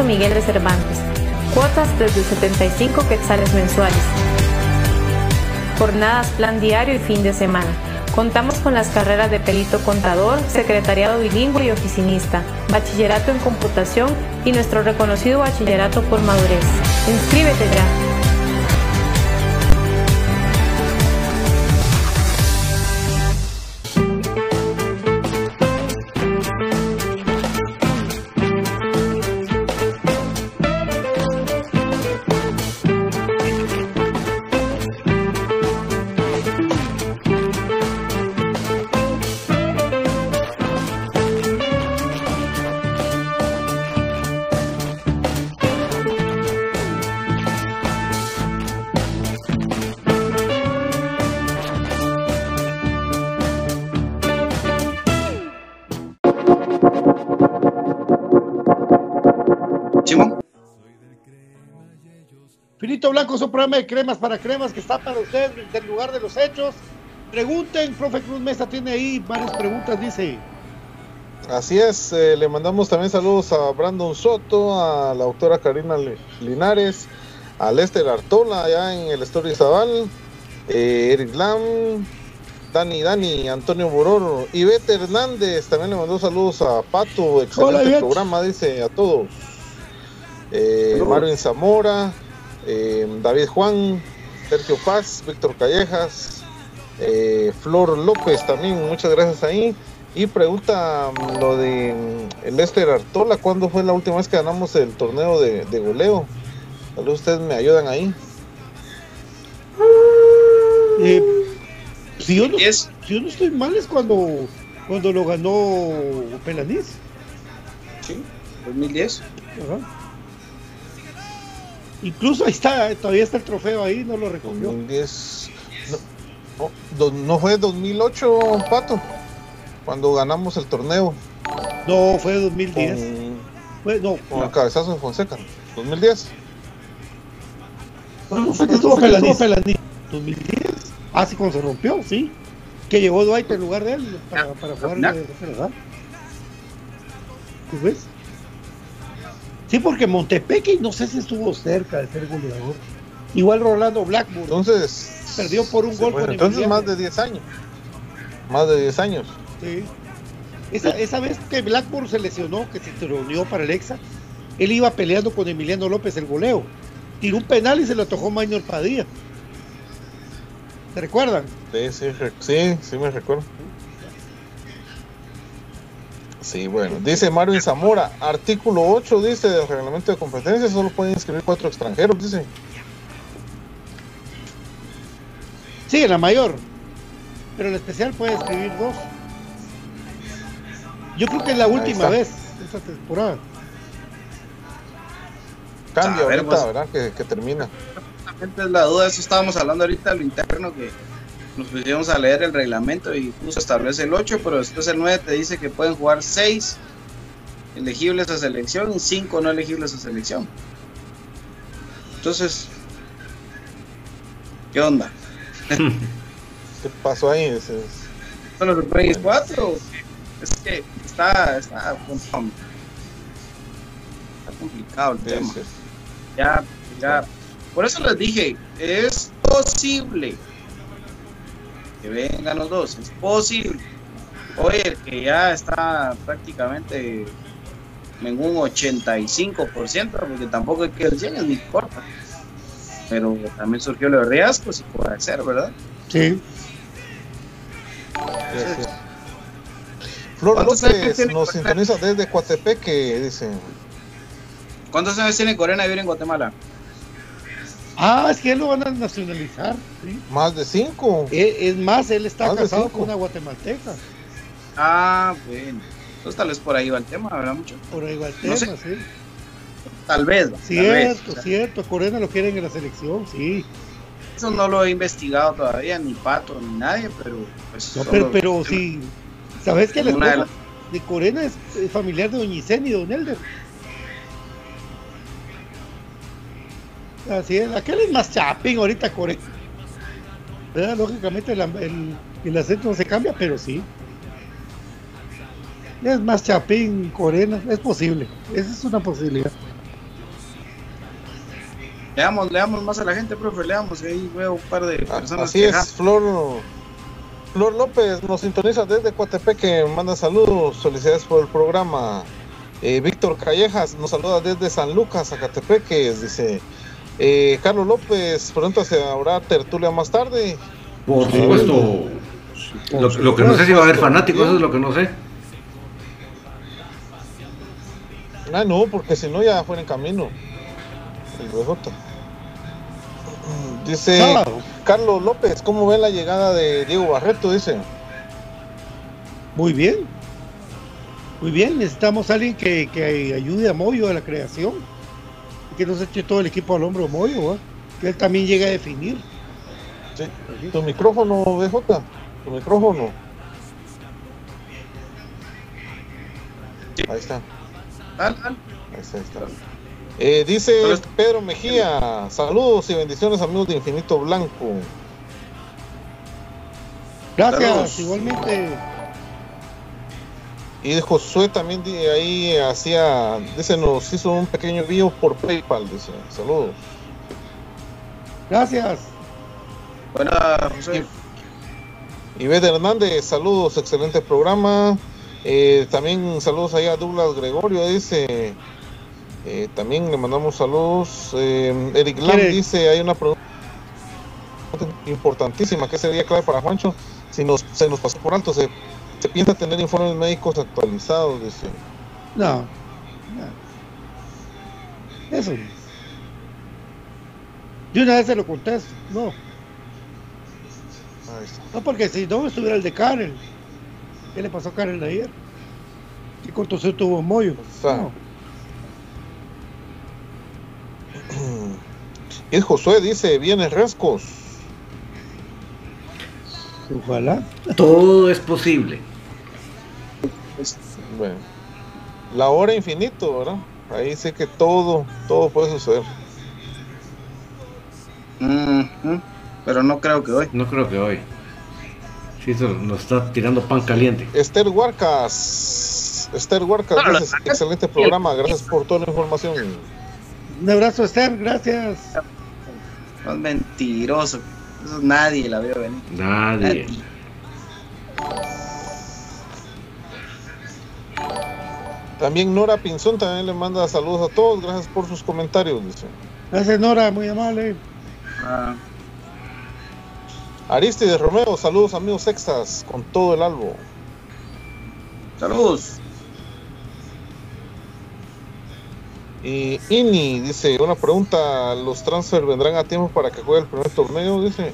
Miguel de Cervantes. Cuotas desde 75 quetzales mensuales. Jornadas, plan diario y fin de semana. Contamos con las carreras de perito contador, secretariado bilingüe y oficinista, bachillerato en computación y nuestro reconocido bachillerato por madurez. Inscríbete ya. Programa de cremas para cremas que está para ustedes del lugar de los hechos. Pregunten, profe Cruz Mesa tiene ahí varias preguntas, dice. Así es, eh, le mandamos también saludos a Brandon Soto, a la autora Karina Linares, a Lester Artola allá en el Story Zaval, eh, Eric Lam, Dani Dani, Antonio Bororo, Ivete Hernández, también le mandó saludos a Pato, excelente programa, dice a todos. Eh, Marvin Zamora, eh, David Juan, Sergio Paz, Víctor Callejas, eh, Flor López también, muchas gracias ahí. Y pregunta mm, lo de mm, el Lester Artola, ¿cuándo fue la última vez que ganamos el torneo de, goleo? Tal vez ustedes me ayudan ahí. Eh, si, yo no, si, yo no, estoy mal es cuando, cuando lo ganó Pelaniz. Sí, 2010. Ajá. Incluso ahí está, todavía está el trofeo ahí, no lo recogió. 2010. No, no, fue 2008, Pato, cuando ganamos el torneo. No, fue 2010. Con, no, con el cabezazo de Fonseca, 2010. ¿Cuándo fue que estuvo Pelaní? 2010. Ah, sí, cuando se rompió, sí. Que llegó Dwight en lugar de él para, para jugar de verdad. ¿Tú ves? Sí, porque Montepeque no sé si estuvo cerca de ser goleador. Igual Rolando Blackburn. Entonces. Perdió por un gol. entonces más de 10 años. Más de 10 años. Sí. Esa, vez que Blackburn se lesionó, que se reunió para el Exa, él iba peleando con Emiliano López el goleo. Tiró un penal y se lo tocó Maño Padilla. ¿Se recuerdan? Sí, sí, sí, sí me recuerdo. Sí, bueno. Dice Mario Zamora, artículo 8 dice del reglamento de competencia, solo pueden inscribir cuatro extranjeros, dice. Sí, la mayor. Pero el especial puede escribir dos. Yo creo que es la última vez esta temporada. Cambia ahorita, pues, ¿verdad? Que, que termina. Es la duda, eso estábamos hablando ahorita, lo interno, que nos pusimos a leer el reglamento y puso establece el 8, pero después el 9 te dice que pueden jugar 6 elegibles a selección y 5 no elegibles a selección. Entonces, ¿qué onda? ¿Qué pasó ahí? Es... ¿Son los 4? Es que está, está, complicado el tema. Ya, ya. Por eso les dije, es posible que vengan los dos, es posible. Oye, que ya está prácticamente en un 85%, porque tampoco es que el 100 ni corta. Pero también surgió lo de riesgo, si puede ser, ¿verdad? Sí. Flor López nos sintoniza desde Coatepeque, dice. ¿Cuántos años tiene Corena vivir en Guatemala? Ah, es que él lo van a nacionalizar. ¿sí? Más de cinco. Es, más, él está casado con una guatemalteca. Ah, bueno. Entonces tal vez por ahí va el tema, ¿verdad? Mucho. Por ahí va el tema, sí. Tal vez. Cierto, cierto. Corena lo quieren en la selección, sí. Eso no lo he investigado todavía, ni Pato, ni nadie, pero pues. No, pero, pero sí. ¿Sabes que la de, Corena es familiar de Doña Isen y Don Elder? Así es, aquel es más chapín ahorita Corena. Lógicamente el, el, acento no se cambia, pero sí. Es más chapín, Corena, es posible. Esa es una posibilidad. Leamos, leamos más a la gente, profe, leamos, ahí veo un par de ah, personas. Así es, Flor, Flor López nos sintoniza desde Coatepeque, manda saludos, felicidades por el programa. Eh, Víctor Callejas nos saluda desde San Lucas, Zacatepeque, dice eh, Carlos López, pronto se habrá tertulia más tarde. Por supuesto. Lo, que no sé si va a haber fanáticos, eso es lo que no sé. Ah, no, porque si no ya fuera en camino. Dice Carlos López, ¿cómo ve la llegada de Diego Barreto? Dice. Muy bien. Muy bien, necesitamos a alguien que, que ayude a Moyo a la creación que no se eche todo el equipo al hombro Moyo, que él también llegue a definir. Sí. Tu micrófono, BJ, tu micrófono. Ahí está. Ahí está, ahí está. Eh, dice Pedro Mejía, saludos y bendiciones amigos de Infinito Blanco. Gracias, igualmente. Y Josué también ahí hacía, dice, nos hizo un pequeño envío por PayPal, dice. Saludos. Gracias. Buenas, José. Ivette Hernández, saludos, excelente programa. Eh, también saludos ahí a Douglas Gregorio, dice. Eh, también le mandamos saludos. Eh, Eric Lam dice, hay una pregunta importantísima que sería clave para Juancho. Si nos, se nos pasó por alto, se se piensa tener informes médicos actualizados, dice. No, no. Eso. Yo una vez se lo contesto, no. No, porque si no estuviera el de Karen. ¿Qué le pasó a Karen ayer? ¿Qué se tuvo Moyo? No. Y Josué dice, viene Rescos. Ojalá. Todo es posible. Bueno, la hora infinito, ¿verdad? Ahí sé que todo, todo puede suceder. Pero no creo que hoy. No creo que hoy. Sí, nos está tirando pan caliente. Esther Huarcas. Esther Huarcas, excelente programa. Gracias por toda la información. Un abrazo, Esther. Gracias. No es mentiroso. Eso nadie la veo venir. nadie. También Nora Pinzón también le manda saludos a todos. Gracias por sus comentarios. Dice. Gracias Nora, muy amable. Ah. Aristide Romeo, saludos amigos sextas con todo el albo. Saludos. Y Ini dice, una pregunta, ¿los transfer vendrán a tiempo para que juegue el primer torneo? Dice,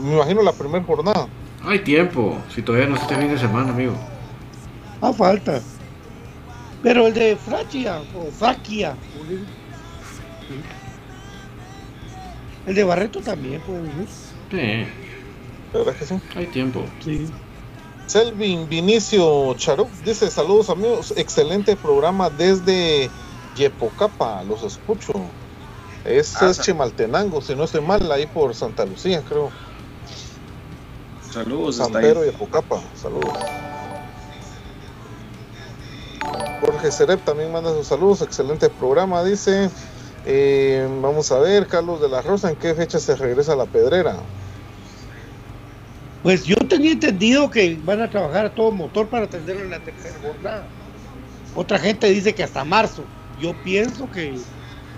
me imagino la primera jornada. Hay tiempo, si todavía no es este fin de semana, amigo. Ah, falta. Pero el de Fraquia, o Fraquia, el de Barreto también puede venir. Sí. ¿Verdad que sí? Hay tiempo. Sí. Selvin Vinicio Charuc dice, saludos amigos, excelente programa desde Yepocapa, los escucho. Es, Ah, es sa- Chimaltenango, si no estoy mal, ahí por Santa Lucía, creo. Saludos hasta San. Pedro y saludos. Jorge Cerep también manda sus saludos, excelente programa, dice. Eh, vamos a ver, Carlos de la Rosa, ¿en qué fecha se regresa a la pedrera? Pues yo tenía entendido que van a trabajar a todo motor para atenderlo en la tercera jornada. Otra gente dice que hasta marzo. Yo pienso que,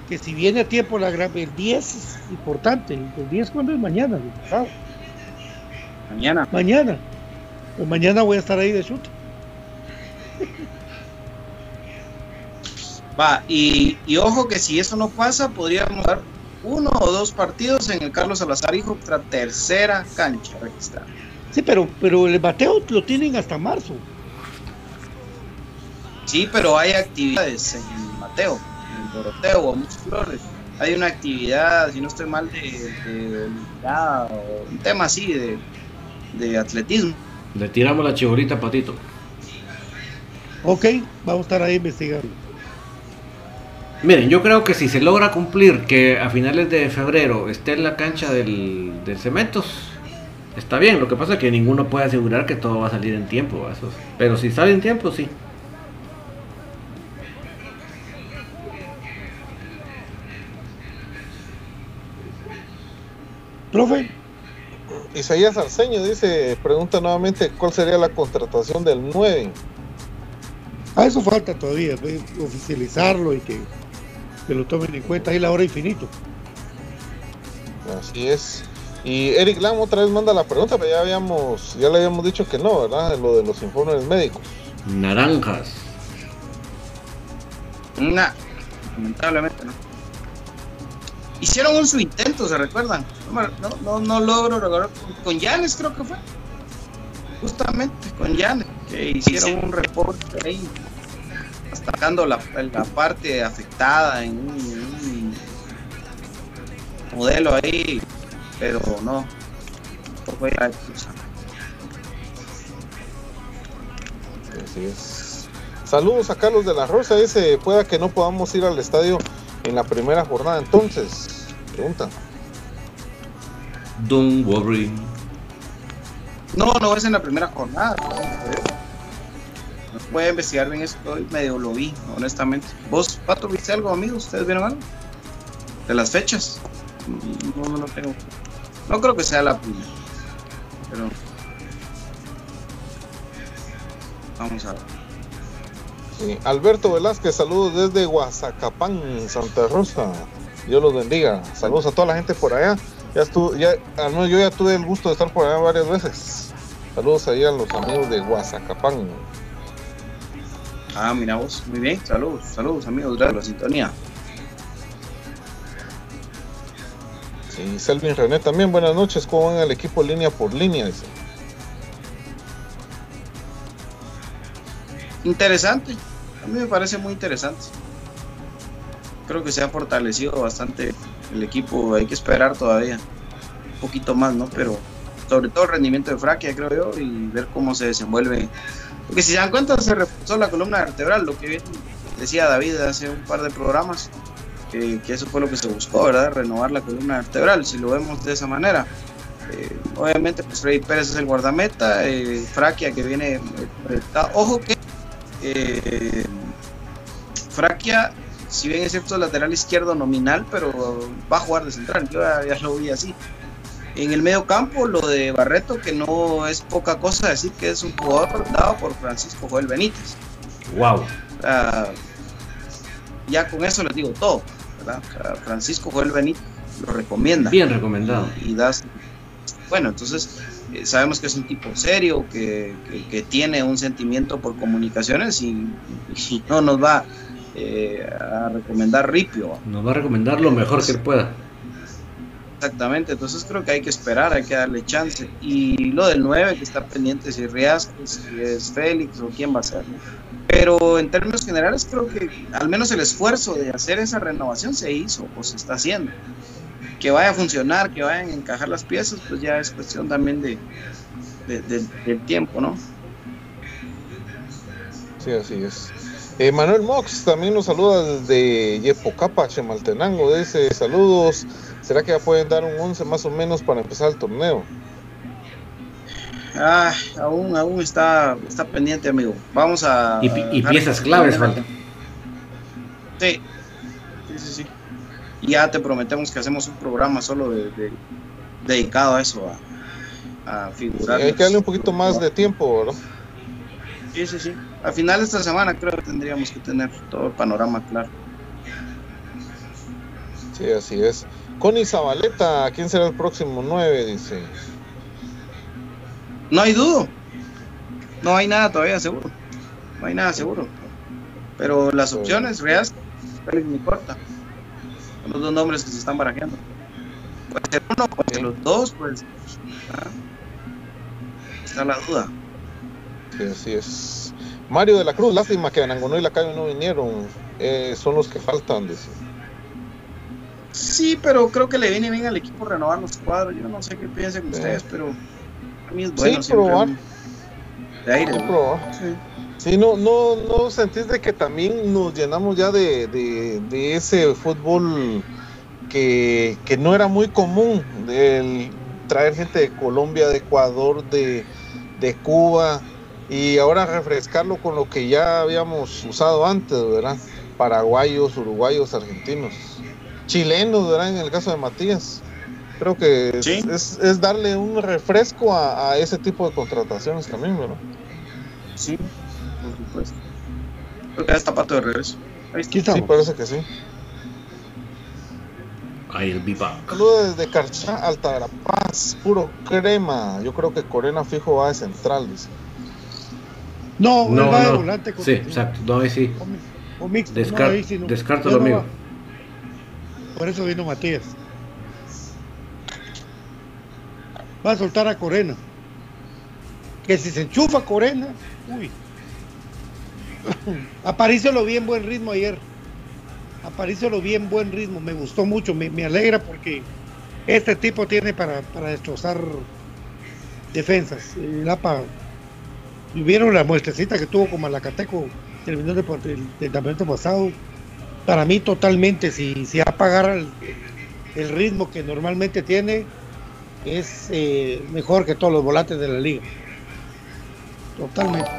que si viene a tiempo la gran, el 10 es importante. El 10 cuando es mañana, el pasado. Mañana. Mañana. Pues mañana voy a estar ahí de chute. Va, y, y ojo que si eso no pasa, podríamos dar uno o dos partidos en el Carlos Salazar Hijo contra tercera cancha registrada. Sí, pero, pero el bateo lo tienen hasta marzo. Sí, pero hay actividades en el Mateo, en el Doroteo o muchos flores. Hay una actividad, si no estoy mal, de, de o un tema así de, de atletismo. Le tiramos la chibolita a Patito. Ok, vamos a estar ahí investigando. Miren, yo creo que si se logra cumplir que a finales de febrero esté en la cancha del, del Cementos, está bien. Lo que pasa es que ninguno puede asegurar que todo va a salir en tiempo. Eso es- Pero si sale en tiempo, sí. Profe, Isaías Arceño dice, pregunta nuevamente cuál sería la contratación del 9. a eso falta todavía, ve, oficializarlo y que, que lo tomen en cuenta ahí la hora infinito. Así es. Y Eric Lam otra vez manda la pregunta, pero ya habíamos, ya le habíamos dicho que no, ¿verdad? Lo de los informes médicos. Naranjas. Nah, lamentablemente no. Hicieron un su intento, ¿se recuerdan? No, no, no logro recordar. Con Yanes creo que fue. Justamente con Yanes, que hicieron un reporte ahí, destacando la, la parte afectada en un, un modelo ahí, pero no. no fue la excusa. Así es. Saludos a Carlos de la Rosa, dice, pueda que no podamos ir al estadio en la primera jornada entonces. Pregunta. Don't worry. No, no es en la primera jornada. No voy a investigar bien eso, hoy medio lo vi, honestamente. ¿Vos, Pato, viste algo, amigo? ¿Ustedes vieron algo? ¿De las fechas? No, no lo tengo. No creo que sea la primera. Pero. Vamos a ver. Sí, Alberto Velázquez, saludos desde Guazacapán, Santa Rosa. Dios los bendiga. Saludos a toda la gente por allá. Ya estuve, ya, al menos yo ya tuve el gusto de estar por allá varias veces. Saludos ahí a los amigos de Guazacapán. Ah, mira vos. Muy bien. Saludos, saludos, amigos. Gracias por la sintonía. Sí, Selvin René también, buenas noches. ¿Cómo van el equipo línea por línea? Dice. Interesante. A mí me parece muy interesante. Creo que se ha fortalecido bastante el equipo. Hay que esperar todavía un poquito más, ¿no? Pero sobre todo el rendimiento de Fraquia, creo yo, y ver cómo se desenvuelve. Porque si se dan cuenta, se reforzó la columna vertebral, lo que decía David hace un par de programas, que, eso fue lo que se buscó, ¿verdad? Renovar la columna vertebral, si lo vemos de esa manera. Eh, obviamente, pues Freddy Pérez es el guardameta, eh, Fraquia que viene eh, proyectado. Ojo que eh, Fraquia, si bien es cierto, lateral izquierdo nominal, pero va a jugar de central. Yo ya, ya lo vi así. En el medio campo, lo de Barreto, que no es poca cosa decir que es un jugador dado por Francisco Joel Benítez. Wow. Ya con eso les digo todo. ¿verdad? Francisco Joel Benítez lo recomienda. Bien recomendado. Y, das bueno, entonces eh, sabemos que es un tipo serio, que, tiene un sentimiento por comunicaciones y, no nos va eh, a recomendar ripio. Nos va a recomendar lo mejor que pueda. Exactamente, entonces creo que hay que esperar, hay que darle chance. Y lo del 9 que está pendiente, si Riascos, si es Félix o quién va a ser. Pero en términos generales creo que al menos el esfuerzo de hacer esa renovación se hizo o se está haciendo. Que vaya a funcionar, que vayan a encajar las piezas, pues ya es cuestión también de, del tiempo, ¿no? Sí, así es. Eh, Manuel Mox también nos saluda desde Yepocapa, Chemaltenango. Dice saludos ¿Será que ya pueden dar un 11 más o menos para empezar el torneo? Ah, aún, aún está, está pendiente, amigo. Vamos a. Y, piezas claves faltan. Sí. sí, sí, sí. Ya te prometemos que hacemos un programa solo de, dedicado a eso, a, a figurar. hay que darle un poquito más de tiempo, ¿verdad? Sí, sí, sí. A final de esta semana creo que tendríamos que tener todo el panorama claro. Sí, así es. Connie Zabaleta, ¿quién será el próximo 9? Dice. No hay dudo. No hay nada todavía seguro. No hay nada seguro. Pero las opciones, reales, Félix ni corta. Son los dos nombres que se están barajeando. Puede ser uno, puede ser los dos, pues. ¿ah? Está la duda. Sí, así es. Mario de la Cruz, lástima que Anangonó y Lacayo no vinieron. Eh, son los que faltan, dice. Sí, pero creo que le viene bien al equipo renovar los cuadros. Yo no sé qué piensen ustedes, pero a mí es bueno. Sí, probar. De aire. Sí, no, no, no sentís de que también nos llenamos ya de, de, ese fútbol que, que, no era muy común, del traer gente de Colombia, de Ecuador, de, de Cuba, y ahora refrescarlo con lo que ya habíamos usado antes, ¿verdad? Paraguayos, uruguayos, argentinos chilenos, ¿verdad? En el caso de Matías. Creo que es, darle un refresco a, ese tipo de contrataciones también, ¿verdad? Sí, por supuesto. Creo que está pato de regreso. Sí, parece que sí. Ahí el bipa. Saludos desde Carchá, Alta Paz, puro crema. Yo creo que Corena fijo va de central, dice. No, no, va de volante. sí, exacto. No, ahí sí. O, mixto. Descarto lo mío. Por eso vino Matías. Va a soltar a Corena. Que si se enchufa Corena, uy. Aparicio lo vi en buen ritmo ayer. Aparicio lo vi en buen ritmo. Me gustó mucho. Me, alegra porque este tipo tiene para, destrozar defensas. El APA, vieron la muestrecita que tuvo con Malacateco terminó el, el, pasado para mí totalmente, si, si apagar el, el, ritmo que normalmente tiene, es eh, mejor que todos los volantes de la liga. Totalmente.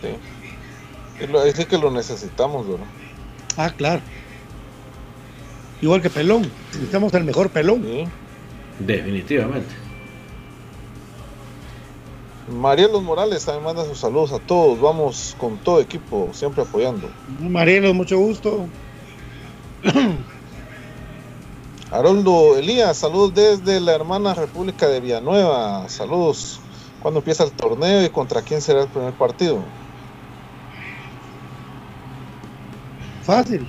Sí. Es que lo necesitamos, ¿no? Ah, claro. Igual que Pelón. Necesitamos el mejor Pelón. Sí. Definitivamente. Marielos Morales también manda sus saludos a todos. Vamos con todo equipo, siempre apoyando. Marielos, mucho gusto. Haroldo Elías, saludos desde la hermana República de Villanueva. Saludos. ¿Cuándo empieza el torneo y contra quién será el primer partido? Fácil.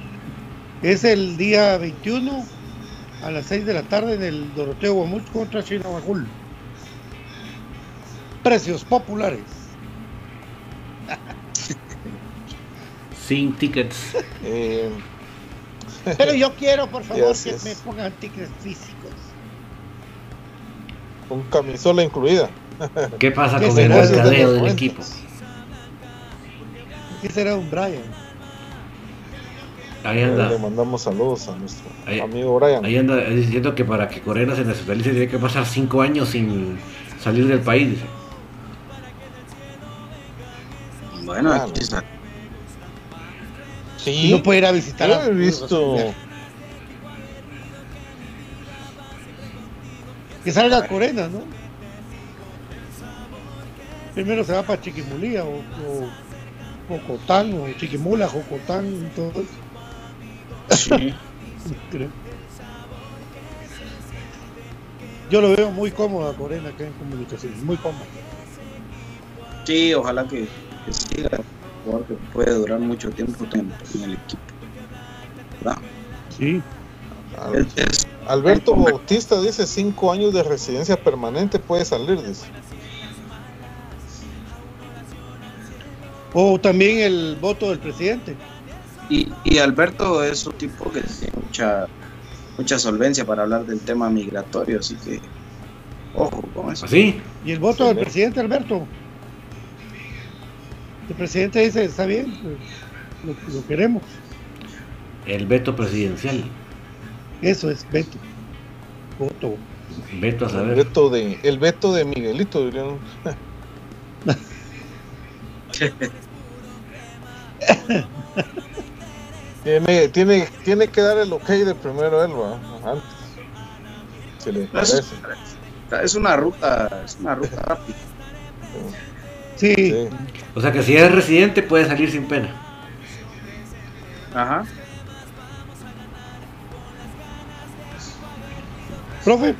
Es el día 21 a las 6 de la tarde en el Doroteo Guamuch contra Chinabajul precios populares. Sin tickets. Eh, pero yo quiero, por favor, que me pongan tickets físicos. Con camisola incluida. ¿Qué pasa con el mercadeo del equipo? ¿Qué será un Brian? Ahí anda. Le mandamos saludos a nuestro amigo Brian. Ahí anda diciendo que para que Corena se nacionalice tiene que pasar cinco años sin salir del país. Dice. Bueno, aquí está. Sí. No puede ir a visitar. He visto. Que salga Corena, ¿no? Primero se va para Chiquimulía o, o Jocotán o Chiquimula, Jocotán todo eso. Sí. yo lo veo muy cómodo a Corena acá en comunicaciones, muy cómodo. Sí, ojalá que, que siga, puede durar mucho tiempo en, en el equipo. ¿verdad? Sí. Al- Alberto Bautista dice cinco años de residencia permanente puede salir, dice. O también el voto del presidente. Y, y Alberto es un tipo que tiene mucha, mucha solvencia para hablar del tema migratorio, así que ojo con eso. ¿Así? Y el voto del Sí. presidente Alberto. El presidente dice, está bien, pues, lo, lo queremos. El veto presidencial. Eso es veto. Voto. Veto a El saber. veto de, el veto de Miguelito, dirían. tiene, tiene, tiene que dar el ok de primero él, ¿va? Antes. Si le Es, parece. es una ruta, es una ruta rápida. Sí, Sí. O sea que si es residente puede salir sin pena. Ajá. profe.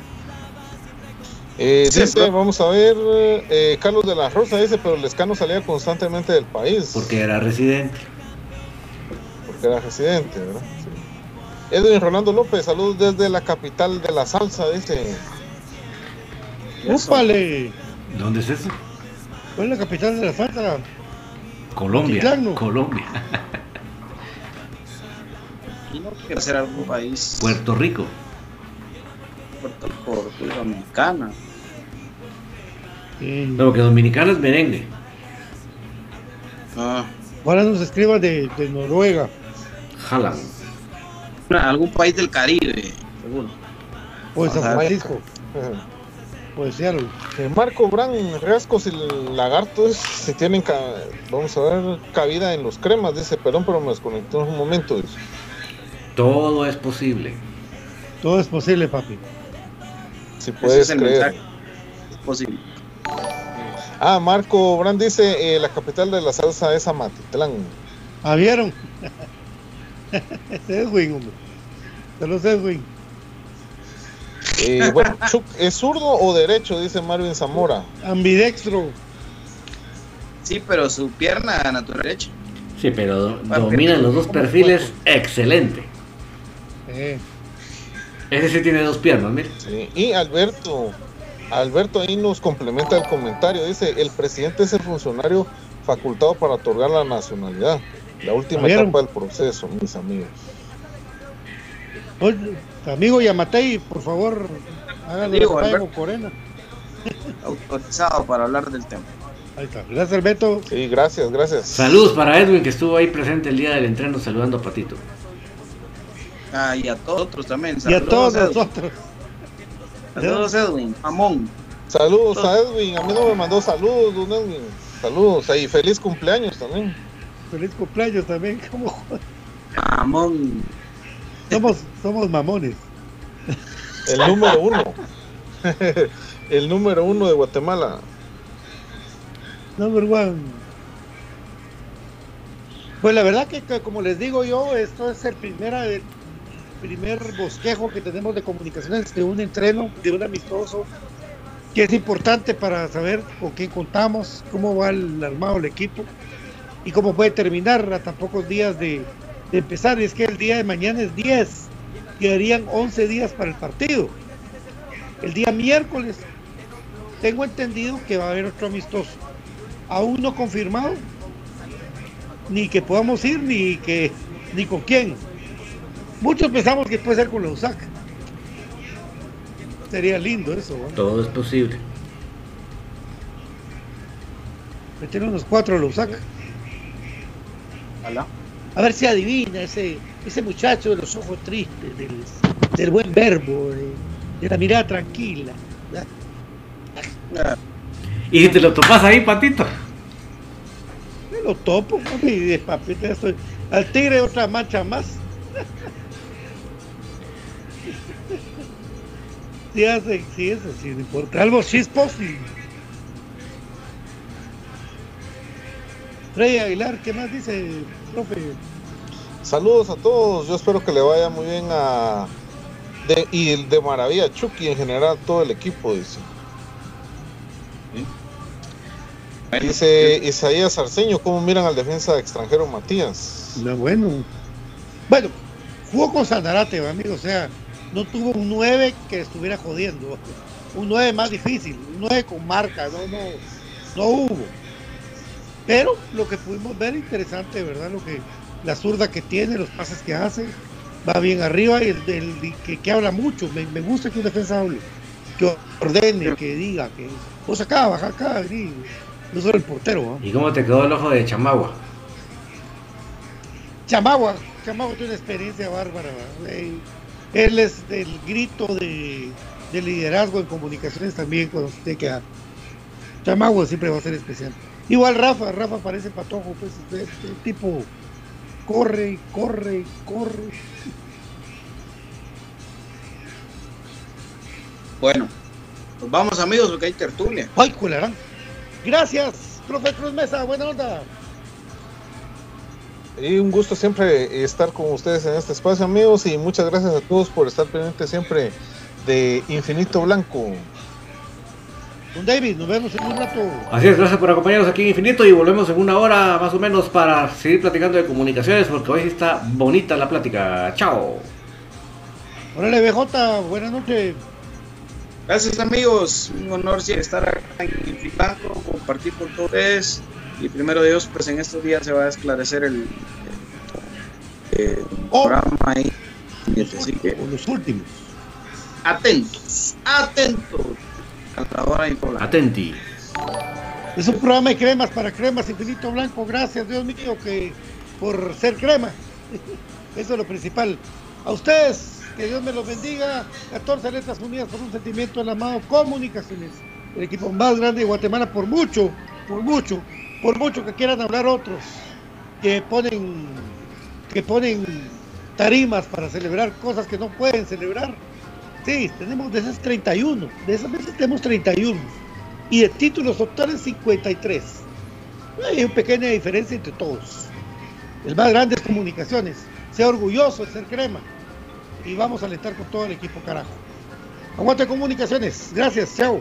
Eh, Sí, dice, vamos a ver, eh, Carlos de la Rosa dice, pero Lescano salía constantemente del país. Porque era residente. porque era residente, ¿verdad? Sí. Edwin Rolando López, saludos desde la capital de la salsa, dice. ¡Úpale! ¿Dónde es eso? ¿Cuál es la capital de la falta? Colombia. Colombia. No quiere ser algún país Puerto Rico. Puerto Rico, Dominicana. Eh, No, porque dominicano es merengue. Ah, Ahora nos escriban de, de Noruega. Jalan. una- algún país del Caribe, seguro. O de San Ajá. Seattle. Eh, Marco Bran, Riascos y Lagartos si tienen, ca- vamos a ver, cabida en los cremas, dice, perdón, pero me desconectó en un momento. dice. Todo es posible. Todo es posible, papi. Si puedes es el creer. mensaje. Es posible. Ah, Marco Brand dice, eh, la capital de la salsa es Amatitlán. ¿Ah, vieron? Ese es Edwin, hombre. Saludos, Edwin. Eh, bueno, Chuck, ¿es zurdo o derecho? Dice Marvin Zamora. Ambidextro. Sí, pero su pierna natural derecha. Sí, pero do- que- los dos ¿cómo perfiles. Excelente. Eh, Ese sí tiene dos piernas, mire. Sí, Y Alberto, Alberto ahí nos complementa el comentario. Dice, el presidente es el funcionario facultado para otorgar la nacionalidad. La última ¿Vieron? etapa del proceso, mis amigos. oye, amigo Yamatei, por favor, Alberto. con Corena. Autorizado para hablar del tema. Ahí está. Gracias, Beto. Sí, gracias, gracias. Saludos para Edwin que estuvo ahí presente el día del entreno saludando a Patito. Ah, y a todos otros también. Y a todos Edwin. nosotros. Saludos, Edwin. Amón. Saludos a Edwin. A mí no me mandó saludos, don Edwin. Saludos. Y feliz cumpleaños también. Feliz cumpleaños también. ¿Cómo? Amón. Somos, somos mamones. El número uno. el número uno de Guatemala. Number one. Pues la verdad que, que como les digo yo, esto es el primera, el primer bosquejo que tenemos de comunicaciones de un entreno, de un amistoso, que es importante para saber con quién contamos, cómo va el armado del equipo y cómo puede terminar a tan pocos días de, de empezar. Es que el día de mañana es 10, quedarían 11 días para el partido. El día miércoles tengo entendido que va a haber otro amistoso aún no confirmado ni que podamos ir ni que ni con quién muchos pensamos que puede ser con la USAC sería lindo eso ¿no? Todo es posible. meter unos cuatro a la USAC Ojalá. A ver si adivina ese ese muchacho de los ojos tristes del, del buen verbo de, de la mirada tranquila. Y si te lo topas ahí, Patito. Me lo topo papi, papita estoy al tigre otra mancha más. Sí hace sí eso sí no importa. Algo chispos y Freddy Aguilar ¿qué más dice profe? Saludos a todos. Yo espero que le vaya muy bien a De, y de maravilla, Chucky en general, todo el equipo, dice. dice Isaías Arceño, ¿cómo miran al defensa extranjero Matías? bueno. Bueno, jugó con Sandarate, amigo, o sea, no tuvo un 9 que estuviera jodiendo. Un 9 más difícil, un 9 con marca, no, no, no hubo. Pero lo que pudimos ver interesante, ¿verdad? Lo que la zurda que tiene, los pases que hace, va bien arriba y el, que, habla mucho. Me, gusta que un defensa hable, que ordene, que diga, que vos acá, baja acá, y, no solo el portero. ¿Y cómo te quedó el ojo de Chamagua? Chamagua, Chamagua tiene una experiencia bárbara. Él es el grito de, liderazgo en comunicaciones también cuando se te queda. Chamagua siempre va a ser especial. Igual Rafa, Rafa parece patojo, pues este, tipo corre y corre y corre. Bueno, pues vamos amigos porque hay tertulia. Ay, culerán. Gracias, profe Cruz Mesa, buena onda. Y un gusto siempre estar con ustedes en este espacio, amigos, y muchas gracias a todos por estar pendientes siempre de Infinito Blanco. David, nos vemos en un rato. Así es, gracias por acompañarnos aquí en Infinito y volvemos en una hora más o menos para seguir platicando de comunicaciones porque hoy está bonita la plática. Chao. Órale, BJ, buenas noches. Gracias amigos, un honor estar acá en Infinito, compartir con todos ustedes y primero Dios, pues en estos días se va a esclarecer el, oh. programa ahí. Así que, los últimos. Atentos, atentos. Atenti. Es un programa de cremas para cremas infinito blanco. Gracias, Dios mío, que por ser crema. Eso es lo principal. A ustedes, que Dios me los bendiga. 14 letras unidas por un sentimiento del amado Comunicaciones. El equipo más grande de Guatemala por mucho, por mucho, por mucho que quieran hablar otros, que ponen, que ponen tarimas para celebrar cosas que no pueden celebrar Sí, tenemos de esas 31, de esas veces tenemos 31. Y de títulos totales 53. Hay una pequeña diferencia entre todos. El más grande es comunicaciones. Sea orgulloso de ser crema. Y vamos a alentar con todo el equipo, carajo. Aguante comunicaciones. Gracias, chao.